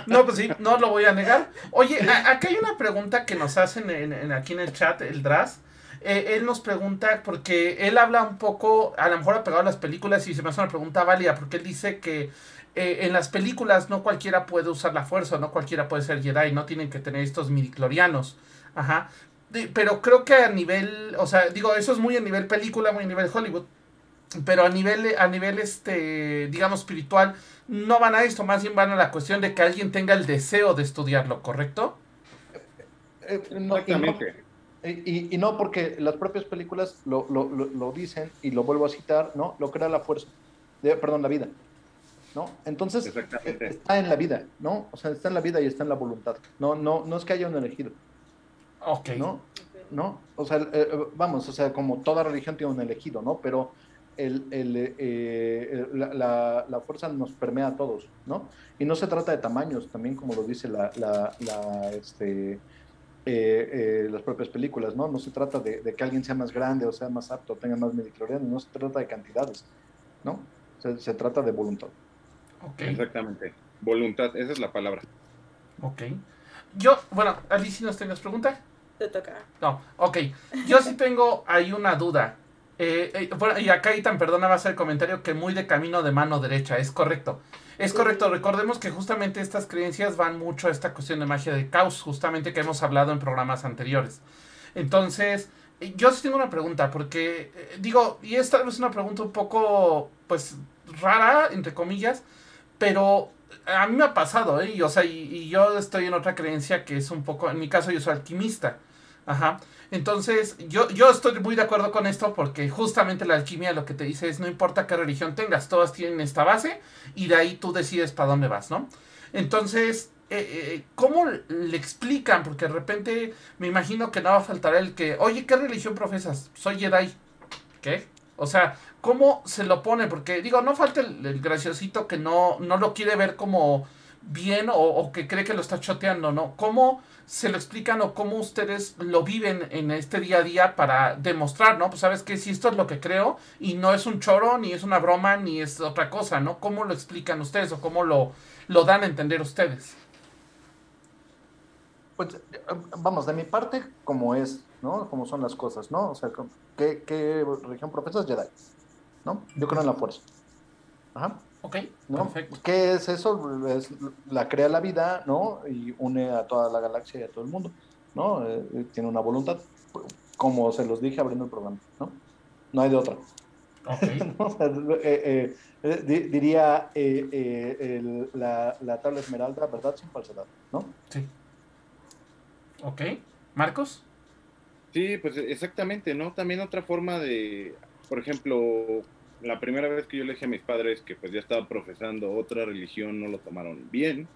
No, pues sí, no lo voy a negar. Oye, a- acá hay una pregunta que nos hacen en, en- aquí en el chat, el Dras. Eh, él nos pregunta, porque él habla un poco, a lo mejor apegado a las películas, y se me hace una pregunta válida, porque él dice que eh, en las películas no cualquiera puede usar la fuerza, no cualquiera puede ser Jedi, no tienen que tener estos midichlorianos. Ajá. De- pero creo que a nivel, o sea, digo, eso es muy a nivel película, muy a nivel Hollywood. Pero a nivel, a nivel este, digamos, espiritual, no van a esto, más bien van a la cuestión de que alguien tenga el deseo de estudiarlo, ¿correcto? eh, no, y no- Exactamente. Y, no porque las propias películas lo, lo- lo- lo dicen y lo vuelvo a citar, ¿no? Lo crea la fuerza, de- perdón, la vida, ¿no? Entonces, Exactamente. eh, está en la vida, ¿no? O sea, está en la vida y está en la voluntad. No, no, no es que haya un elegido, Ok. ¿no? ¿no? O sea, eh, eh, vamos, o sea, como toda religión tiene un elegido, ¿no? Pero el, el, eh, la, la- la fuerza nos permea a todos, ¿no? Y no se trata de tamaños, también como lo dice la, la, la, este, eh, eh, las propias películas, ¿no? No se trata de, de que alguien sea más grande o sea más apto, tenga más midichlorianos, no se trata de cantidades, ¿no? Se, se trata de voluntad. Ok. Exactamente. Voluntad, esa es la palabra. Ok. Yo, bueno, Alicia, ¿nos tengas pregunta? Te toca. No, ok. Yo sí tengo ahí una duda. Eh, eh, bueno, y acá Itan, perdona, va a hacer el comentario que muy de camino de mano derecha, es correcto. Es correcto, recordemos que justamente estas creencias van mucho a esta cuestión de magia de caos, justamente que hemos hablado en programas anteriores. Entonces, eh, yo sí tengo una pregunta, porque eh, digo, y es tal vez una pregunta un poco, pues, rara, entre comillas, pero a mí me ha pasado, ¿eh? Y, o sea, y, y yo estoy en otra creencia que es un poco, en mi caso yo soy alquimista. Ajá. Entonces, yo, yo estoy muy de acuerdo con esto porque justamente la alquimia lo que te dice es no importa qué religión tengas, todas tienen esta base y de ahí tú decides para dónde vas, ¿no? Entonces, eh, eh, ¿cómo le explican? Porque de repente me imagino que no va a faltar el que, oye, ¿qué religión profesas? Soy Jedi. ¿Qué? O sea, ¿cómo se lo pone? Porque digo, no falta el, el graciosito que no, no lo quiere ver como bien o, o que cree que lo está choteando, ¿no? ¿Cómo se lo explican o cómo ustedes lo viven en este día a día para demostrar, ¿no? Pues sabes que si esto es lo que creo y no es un choro, ni es una broma, ni es otra cosa, ¿no? ¿Cómo lo explican ustedes o cómo lo, lo dan a entender ustedes? Pues eh, vamos, de mi parte, como es, ¿no? Como son las cosas, ¿no? O sea, ¿qué, qué religión profesas? Jedi, ¿no? Yo creo en la fuerza. Ajá. Ok, ¿no? perfecto. ¿Qué es eso? Es, la crea la vida, ¿no? Y une a toda la galaxia y a todo el mundo, ¿no? Eh, tiene una voluntad, como se los dije abriendo el programa, ¿no? No hay de otra. Ok, ¿no? O sea, eh, eh, eh, di- diría eh, eh, el- la, la tabla esmeralda, verdad sin falsedad, ¿no? sí. Ok, Marcos. Sí, pues exactamente, ¿no? También otra forma de, por ejemplo, la primera vez que yo le dije a mis padres que pues ya estaba profesando otra religión, no lo tomaron bien,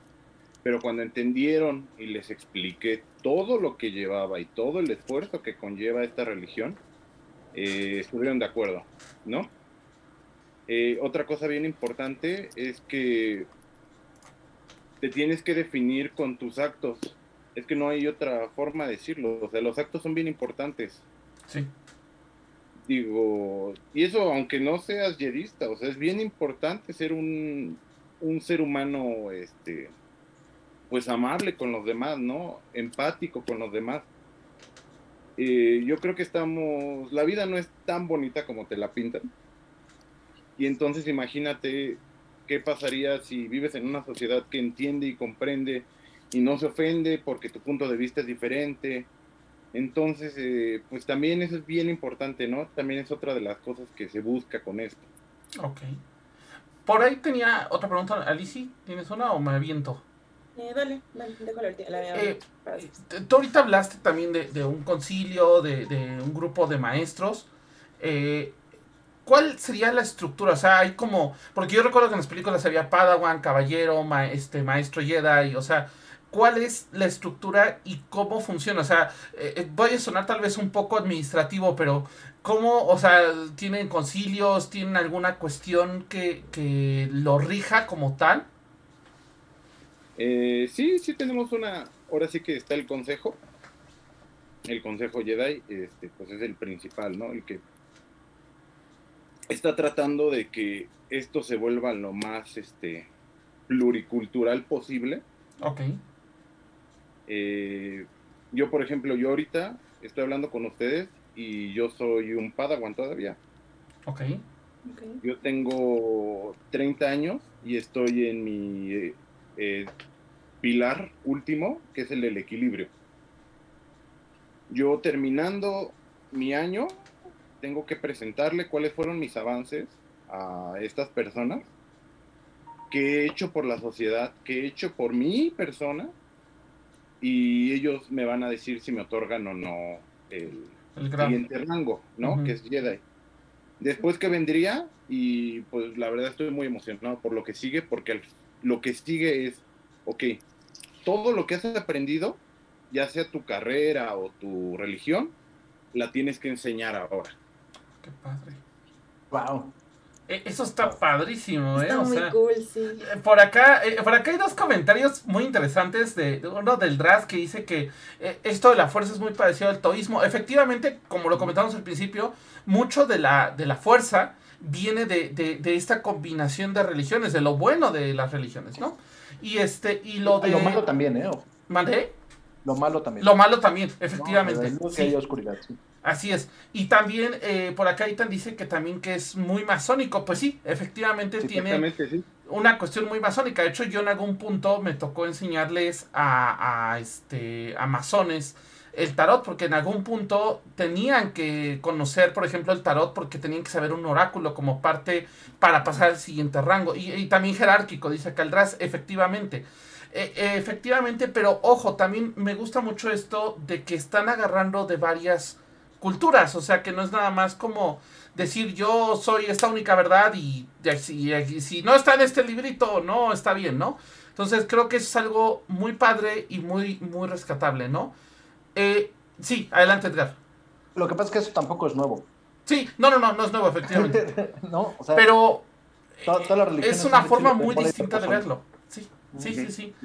pero cuando entendieron y les expliqué todo lo que llevaba y todo el esfuerzo que conlleva esta religión, eh, estuvieron de acuerdo, ¿no? Eh, otra cosa bien importante es que te tienes que definir con tus actos. Es que no hay otra forma de decirlo. O sea, los actos son bien importantes. Sí, Digo, y eso aunque no seas yedista, o sea, es bien importante ser un, un ser humano, este, pues amable con los demás, ¿no? Empático con los demás. Eh, yo creo que estamos, la vida no es tan bonita como te la pintan. Y entonces imagínate qué pasaría si vives en una sociedad que entiende y comprende y no se ofende porque tu punto de vista es diferente. Entonces, eh, pues también eso es bien importante, ¿no? También es otra de las cosas que se busca con esto. ok. Por ahí tenía otra pregunta, Alicia, ¿tienes una o me aviento? Eh, dale, dale, déjalo la última. La Eh, T- Tú ahorita hablaste también de, de un concilio, de, de un grupo de maestros. Eh, ¿Cuál sería la estructura? O sea, hay como. Porque yo recuerdo que en las películas había Padawan, Caballero, ma- este, Maestro Jedi. O sea, ¿cuál es la estructura y cómo funciona? O sea, eh, eh, voy a sonar tal vez un poco administrativo, pero ¿cómo? O sea, ¿tienen concilios? ¿Tienen alguna cuestión que, que lo rija como tal? Eh, sí, sí tenemos una, ahora sí que está el consejo, el consejo Jedi, este, pues es el principal, ¿no? El que está tratando de que esto se vuelva lo más, este, pluricultural posible. Ok, Eh, yo, por ejemplo, yo ahorita estoy hablando con ustedes y yo soy un Padawan todavía. ok, Ok. Yo tengo 30 años y estoy en mi eh, eh, pilar último, que es el del equilibrio. Yo terminando mi año, tengo que presentarle cuáles fueron mis avances a estas personas, que he hecho por la sociedad, que he hecho por mi persona, y ellos me van a decir si me otorgan o no el, el siguiente rango, ¿no? Ujú. Que es Jedi. Después que vendría, y pues la verdad estoy muy emocionado por lo que sigue, porque lo que sigue es, ok, todo lo que has aprendido, ya sea tu carrera o tu religión, la tienes que enseñar ahora. Qué padre. Wow. E, eso está padrísimo, ¿eh? Está muy cool, sí. Eh, por acá, eh, por acá hay dos comentarios muy interesantes de, uno del Draz que dice que eh, esto de la fuerza es muy parecido al taoísmo. Efectivamente, como lo comentamos al principio, mucho de la, de la fuerza viene de, de, esta combinación de religiones, de lo bueno de las religiones, ¿no? Y este, y lo de. Lo malo también, ¿eh? ¿Mandé? Lo malo también. Lo malo también, efectivamente. hay oscuridad, sí. Así es. Y también eh, por acá Itan dice que también que es muy masónico. Pues sí, efectivamente tiene una cuestión muy masónica. De hecho, yo en algún punto me tocó enseñarles a, a, este, a masones el tarot, porque en algún punto tenían que conocer, por ejemplo, el tarot, porque tenían que saber un oráculo como parte para pasar al siguiente rango. Y, también jerárquico, dice Caldras, efectivamente. E, e, efectivamente, pero ojo, también me gusta mucho esto de que están agarrando de varias culturas, o sea que no es nada más como decir yo soy esta única verdad y, si no está en este librito, no está bien, ¿no? Entonces creo que es algo muy padre y muy, muy rescatable, ¿no? Eh, sí, adelante Edgar. Lo que pasa es que eso tampoco es nuevo. Sí, no, no, no, no es nuevo, efectivamente. no, o sea, pero es una forma muy distinta de verlo. Sí, sí, sí, sí.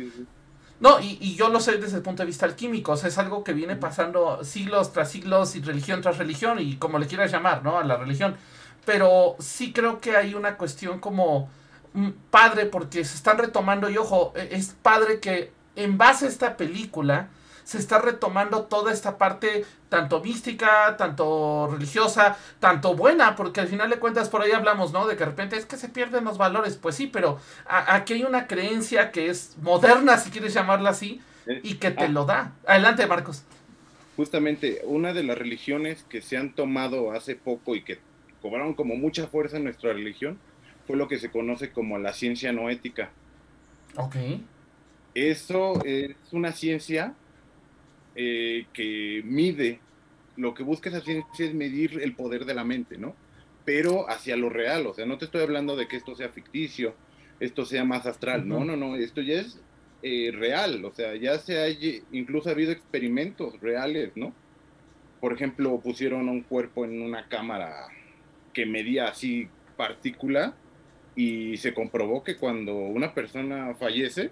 No, y, y, yo lo sé desde el punto de vista alquímico, o sea, es algo que viene pasando siglos tras siglos y religión tras religión y como le quieras llamar, ¿no? A la religión. Pero sí creo que hay una cuestión como mm, padre porque se están retomando y ojo, e, es padre que en base a esta película se está retomando toda esta parte tanto mística, tanto religiosa, tanto buena, porque al final de cuentas por ahí hablamos, ¿no? De que de repente es que se pierden los valores, pues sí, pero aquí hay una creencia que es moderna, si quieres llamarla así, y que te ah. lo da. Adelante, Marcos. Justamente, una de las religiones que se han tomado hace poco y que cobraron como mucha fuerza en nuestra religión fue lo que se conoce como la ciencia noética. Ok. Eso es una ciencia eh, que mide, lo que busca esa ciencia es medir el poder de la mente, ¿no? Pero hacia lo real, o sea, no te estoy hablando de que esto sea ficticio, esto sea más astral, no, no, no, esto ya es eh, real, o sea, ya se ha, incluso ha habido experimentos reales, ¿no? Por ejemplo, pusieron un cuerpo en una cámara que medía así partícula y se comprobó que cuando una persona fallece,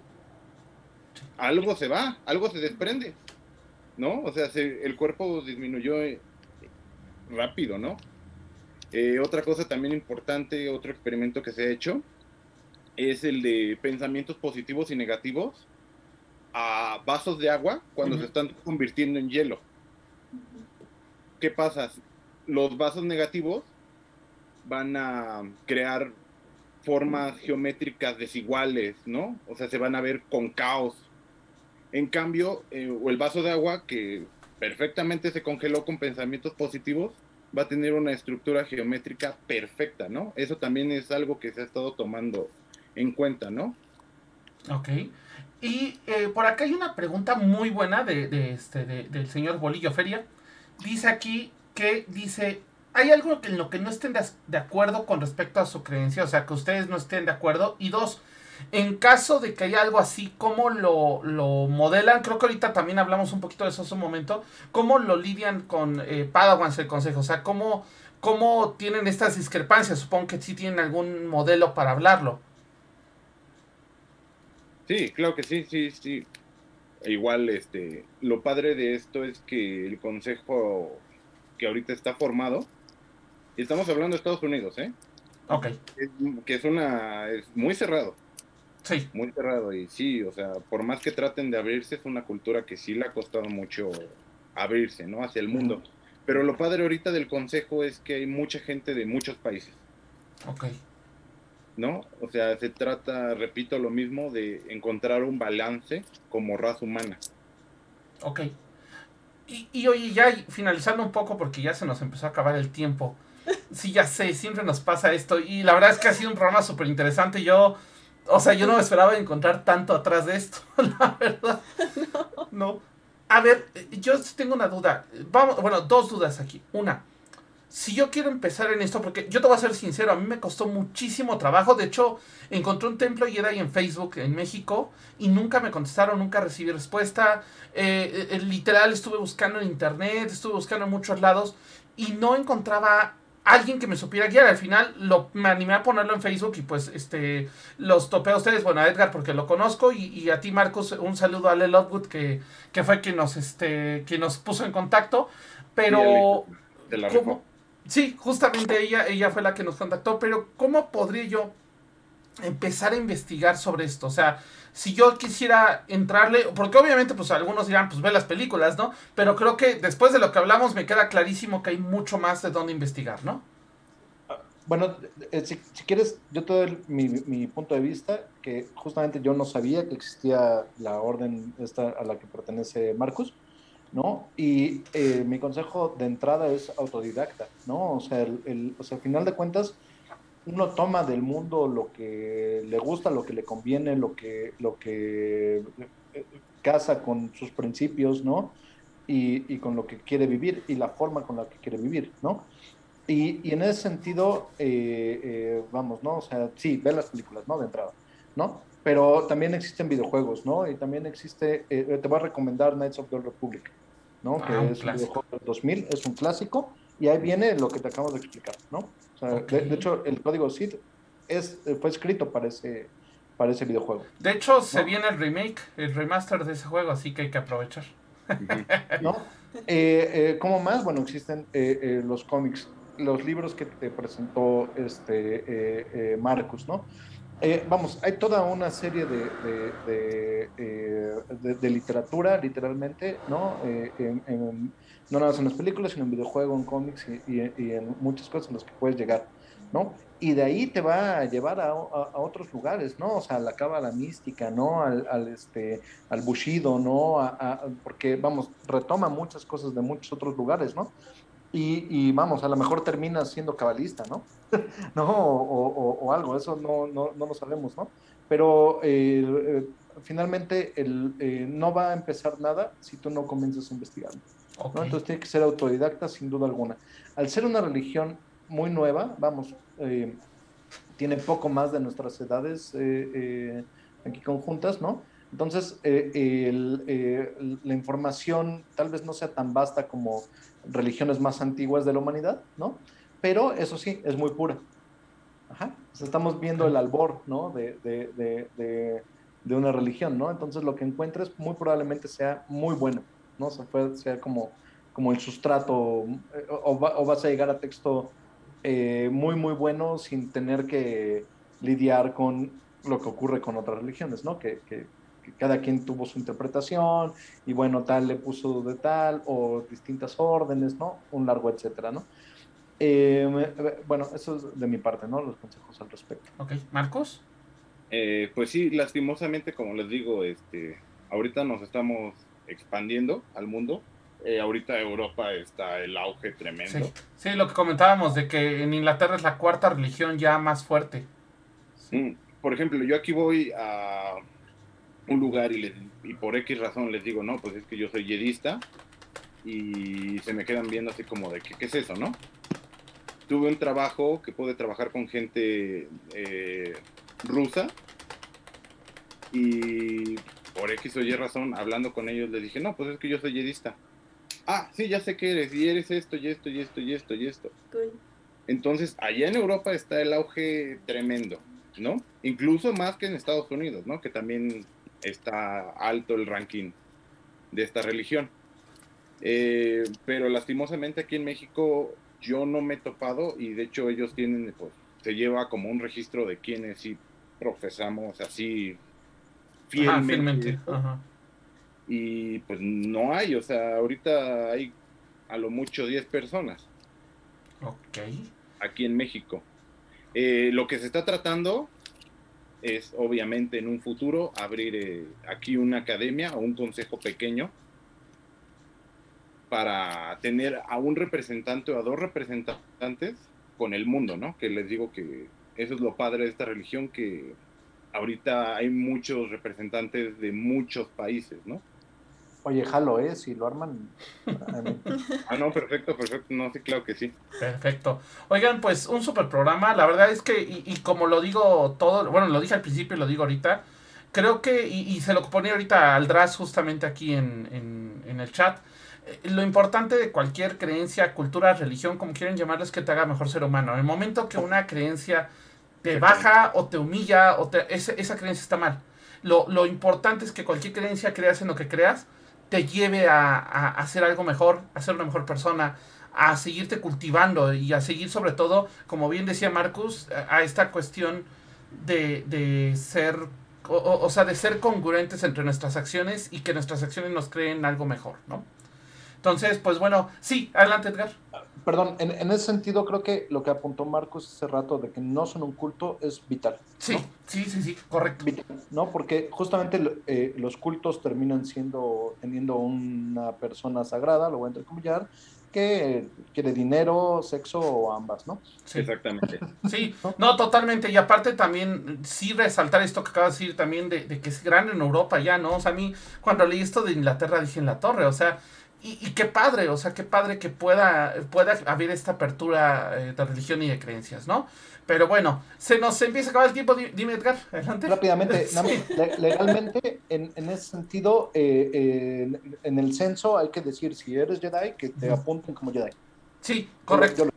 algo se va, algo se desprende. ¿No? O sea, el cuerpo disminuyó eh, rápido, ¿no? Eh, otra cosa también importante, otro experimento que se ha hecho, es el de pensamientos positivos y negativos a vasos de agua cuando se están convirtiendo en hielo. ¿Qué pasa? Los vasos negativos van a crear formas geométricas desiguales, ¿no? O sea, se van a ver con caos en cambio, eh, o el vaso de agua, que perfectamente se congeló con pensamientos positivos, va a tener una estructura geométrica perfecta, ¿no? Eso también es algo que se ha estado tomando en cuenta, ¿no? Ok. Y eh, por acá hay una pregunta muy buena de, este, del señor Bolillo Feria. Dice aquí que dice, ¿hay algo en lo que no estén de acuerdo con respecto a su creencia? O sea, que ustedes no estén de acuerdo. Y dos, en caso de que haya algo así, ¿cómo lo, modelan? Creo que ahorita también hablamos un poquito de eso hace un momento. ¿Cómo lo lidian con eh, Padawans el consejo? O sea, ¿cómo, ¿cómo tienen estas discrepancias? Supongo que sí tienen algún modelo para hablarlo. Sí, claro que sí, sí, sí. Igual, este, lo padre de esto es que el consejo que ahorita está formado, y estamos hablando de Estados Unidos, ¿eh? Ok. que es una, es muy cerrado Sí. Muy cerrado y sí, o sea, por más que traten de abrirse, es una cultura que sí le ha costado mucho abrirse, ¿no? Hacia el mundo. Pero lo padre ahorita del consejo es que hay mucha gente de muchos países. Ok. ¿No? O sea, se trata, repito, lo mismo de encontrar un balance como raza humana. Ok. Y, y oye, ya finalizando un poco porque ya se nos empezó a acabar el tiempo. Sí, ya sé, siempre nos pasa esto. Y la verdad es que ha sido un programa súper interesante. Yo o sea, yo no me esperaba encontrar tanto atrás de esto, la verdad. No. A ver, yo tengo una duda. Vamos, bueno, dos dudas aquí. Una, si yo quiero empezar en esto, porque yo te voy a ser sincero, a mí me costó muchísimo trabajo. De hecho, encontré un templo y era ahí en Facebook, en México, y nunca me contestaron, nunca recibí respuesta. Eh, eh, literal, estuve buscando en internet, estuve buscando en muchos lados, y no encontraba alguien que me supiera guiar. Al final lo, me animé a ponerlo en Facebook y pues este los topé a ustedes, bueno, a Edgar porque lo conozco y, a ti Marcos, un saludo a Ale Lovewood que, que fue quien nos, este, quien nos puso en contacto. Pero... De la Sí, justamente ella, ella fue la que nos contactó, pero ¿cómo podría yo empezar a investigar sobre esto? O sea, si yo quisiera entrarle, porque obviamente pues algunos dirán, pues ve las películas, ¿no? Pero creo que después de lo que hablamos me queda clarísimo que hay mucho más de dónde investigar, ¿no? Bueno, eh, si, quieres, yo te doy mi, mi, punto de vista, que justamente yo no sabía que existía la orden esta a la que pertenece Marcus. ¿no? Y eh, mi consejo de entrada es autodidacta, ¿no? O sea, el, o sea, al final de cuentas, uno toma del mundo lo que le gusta, lo que le conviene, lo que, lo que eh, casa con sus principios, ¿no? Y, y, con lo que quiere vivir y la forma con la que quiere vivir, ¿no? Y, y en ese sentido, eh, vamos, ¿no? O sea, sí, ve las películas, ¿no? De entrada, ¿no? Pero también existen videojuegos, ¿no? Y también existe, te voy a recomendar Knights of the Republic, ¿no? que ah, es un videojuego del 2000, es un clásico, y ahí viene lo que te acabo de explicar, ¿no? O sea, de, hecho, el código SID es, fue escrito para ese, para ese videojuego. De hecho, se viene el remake, el remaster de ese juego, así que hay que aprovechar. ¿No? Eh, eh, ¿Cómo más? Bueno, existen eh, los cómics, los libros que te presentó este Marcus, ¿no? Eh, vamos, hay toda una serie de, de, eh, literatura, literalmente, ¿no? Eh, no nada más en las películas, sino en videojuegos, en cómics y, en muchas cosas en las que puedes llegar, ¿no? Y de ahí te va a llevar a, otros lugares, ¿no? O sea, a la cábala mística, ¿no? Al, este, al bushido, ¿no? porque, vamos, retoma muchas cosas de muchos otros lugares, ¿no? Y, vamos, a lo mejor termina siendo cabalista, ¿no? ¿No? O, algo, eso no, no, no, lo sabemos, ¿no? Pero eh, finalmente el, eh, no va a empezar nada si tú no comienzas a investigar. ¿no? Entonces tiene que ser autodidacta sin duda alguna. Al ser una religión muy nueva, vamos, eh, tiene poco más de nuestras edades aquí conjuntas, ¿no? Entonces, la información tal vez no sea tan vasta como religiones más antiguas de la humanidad, ¿no? Pero eso sí, es muy pura. Ajá. estamos viendo el albor, ¿no? De, de, de, de, una religión, ¿no? Entonces lo que encuentres muy probablemente sea muy bueno, ¿no? O sea, puede, sea como, como el sustrato, eh, o, vas a llegar a texto eh, muy, muy bueno sin tener que lidiar con lo que ocurre con otras religiones, ¿no? Que, cada quien tuvo su interpretación y bueno, tal le puso de tal o distintas órdenes, ¿no? Un largo etcétera, ¿no? Eh, bueno, eso es de mi parte, ¿no? Los consejos al respecto. Ok, Marcos. Eh, pues sí, lastimosamente, como les digo, este, ahorita nos estamos expandiendo al mundo. Eh, ahorita Europa está el auge tremendo. Sí. sí, lo que comentábamos de que en Inglaterra es la cuarta religión ya más fuerte. Mm, por ejemplo, yo aquí voy a un lugar y, y por X razón les digo, no, pues es que yo soy yedista y se me quedan viendo así como de, ¿qué, qué es eso, no? Tuve un trabajo que pude trabajar con gente eh, rusa y por X o Y razón, hablando con ellos, les dije, no, pues es que yo soy yedista. Ah, sí, ya sé que eres, y eres esto, y esto, y esto, y esto, y esto. Entonces, allá en Europa está el auge tremendo, ¿no? Incluso más que en Estados Unidos, ¿no? Que también está alto el ranking de esta religión. Eh, pero lastimosamente aquí en México yo no me he topado y de hecho ellos tienen, pues, se lleva como un registro de quienes sí profesamos así fielmente. Y pues no hay, o sea, ahorita hay a lo mucho 10 personas. Ok. Aquí en México. Eh, lo que se está tratando es obviamente en un futuro abrir eh, aquí una academia o un consejo pequeño para tener a un representante o a dos representantes con el mundo, ¿no? Que les digo que eso es lo padre de esta religión, que ahorita hay muchos representantes de muchos países, ¿no? Oye, jalo, ¿eh? Si lo arman. ah, no, perfecto, perfecto. No, sí, claro que sí. Perfecto. Oigan, pues un super programa. La verdad es que, y, como lo digo todo, bueno, lo dije al principio y lo digo ahorita, creo que, y, se lo ponía ahorita al Dras justamente aquí en, en, en el chat, eh, lo importante de cualquier creencia, cultura, religión, como quieren llamarlo, es que te haga mejor ser humano. En el momento que una creencia te baja o te humilla, o te, esa creencia está mal. Lo, lo, importante es que cualquier creencia, creas en lo que creas, te lleve a, a, ser algo mejor, a ser una mejor persona, a seguirte cultivando y a seguir sobre todo, como bien decía Marcus, a, esta cuestión de, de ser, o, o, sea, de ser congruentes entre nuestras acciones y que nuestras acciones nos creen algo mejor, ¿no? Entonces, pues bueno, sí, adelante Edgar. Perdón, en, en, ese sentido creo que lo que apuntó Marcos hace rato de que no son un culto es vital. Sí, sí, sí, sí, correcto. ¿no? Porque justamente eh, los cultos terminan siendo, teniendo una persona sagrada, lo voy a entrecomillar, que quiere dinero, sexo o ambas, ¿no? Sí. Exactamente. Sí, no, totalmente. Y aparte también, sí resaltar esto que acabas de decir también de, de que es grande en Europa ya, ¿no? O sea, a mí cuando leí esto de Inglaterra dije en la torre, o sea, y, qué padre, o sea, qué padre que pueda, pueda haber esta apertura eh, de religión y de creencias, ¿no? Pero bueno, se nos empieza a acabar el tiempo. Dime, Edgar, adelante. Rápidamente, legalmente, en, en, ese sentido, eh, en el censo hay que decir si eres Jedi, que te apunten como Jedi. Sí, correcto.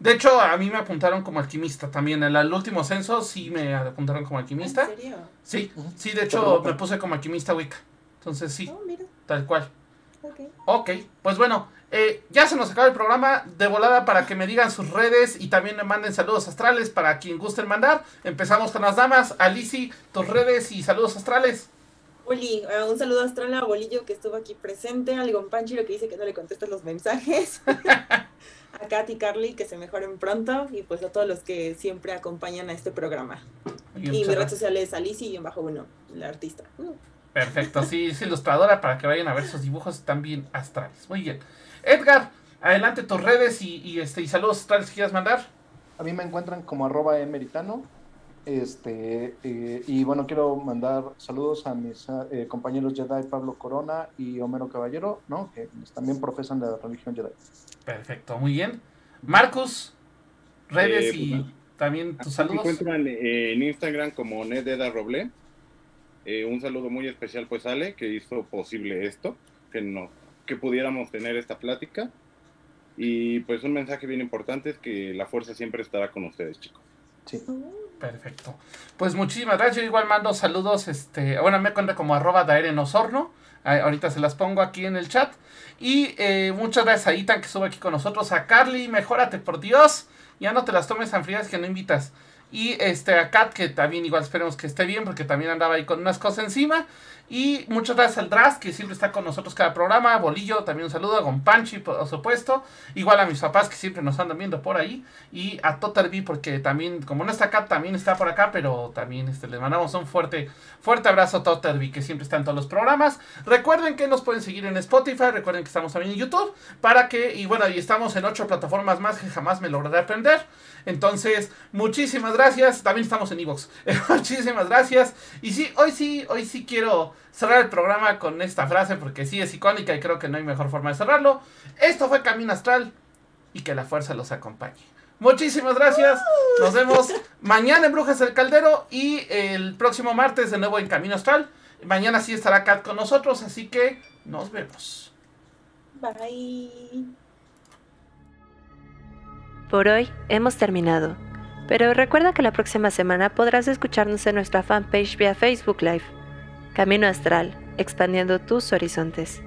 de hecho, a mí me apuntaron como alquimista también. En el último censo sí me apuntaron como alquimista. ¿En serio? Sí, sí, de hecho me puse como alquimista Wicca. Entonces sí, oh, tal cual. Ok, pues bueno, eh, ya se nos acaba el programa de volada para que me digan sus redes y también me manden saludos astrales para quien gusten mandar. Empezamos con las damas. Alici, tus redes y saludos astrales. Oli, eh, un saludo astral a Bolillo que estuvo aquí presente, al Gonpanchi lo que dice que no le contestan los mensajes, a Katy y Carly que se mejoren pronto y pues a todos los que siempre acompañan a este programa. y mi red social es Alici y en bajo uno, la artista. Uh. Perfecto, sí, es ilustradora para que vayan a ver sus dibujos bien astrales. Muy bien. Edgar, adelante tus redes y, este, y saludos astrales que quieras mandar. A mí me encuentran como arroba emeritano. Este, eh, y bueno, quiero mandar saludos a mis eh, compañeros Jedi Pablo Corona y Homero Caballero, ¿no? Que también profesan de la religión Jedi. Perfecto, muy bien. Marcus, redes eh, y pues, también tus saludos. Me encuentran en Instagram como Nededa Roble eh, un saludo muy especial pues Ale, que hizo posible esto, que, no, que pudiéramos tener esta plática. Y pues un mensaje bien importante es que la fuerza siempre estará con ustedes, chicos. Sí. Perfecto. Pues muchísimas gracias. Yo igual mando saludos, este, bueno, me cuenta como arroba daerenosorno. Ahorita se las pongo aquí en el chat. Y eh, muchas gracias a Itan que sube aquí con nosotros. A Carly, mejórate por Dios. Ya no te las tomes tan frías que no invitas. Y este, a que también igual esperemos que esté bien, porque también andaba ahí con unas cosas encima. Y muchas gracias al Dras, que siempre está con nosotros cada programa. Bolillo, también un saludo. A Gonpanchi, por supuesto. Igual a mis papás, que siempre nos andan viendo por ahí. Y a Toterby, porque también, como no está acá, también está por acá. Pero también este, les mandamos un fuerte, fuerte abrazo a Toterby, que siempre está en todos los programas. Recuerden que nos pueden seguir en Spotify. Recuerden que estamos también en YouTube. Para que, y bueno, y estamos en ocho plataformas más que jamás me lograré aprender. Entonces, muchísimas gracias. También estamos en Evox. muchísimas gracias. Y sí, hoy sí, hoy sí quiero cerrar el programa con esta frase porque sí es icónica y creo que no hay mejor forma de cerrarlo. Esto fue Camino Astral y que la fuerza los acompañe. Muchísimas gracias. Nos vemos mañana en Brujas del Caldero y el próximo martes de nuevo en Camino Astral. Mañana sí estará Kat con nosotros, así que nos vemos. Bye. Por hoy hemos terminado, pero recuerda que la próxima semana podrás escucharnos en nuestra fanpage vía Facebook Live. Camino Astral, expandiendo tus horizontes.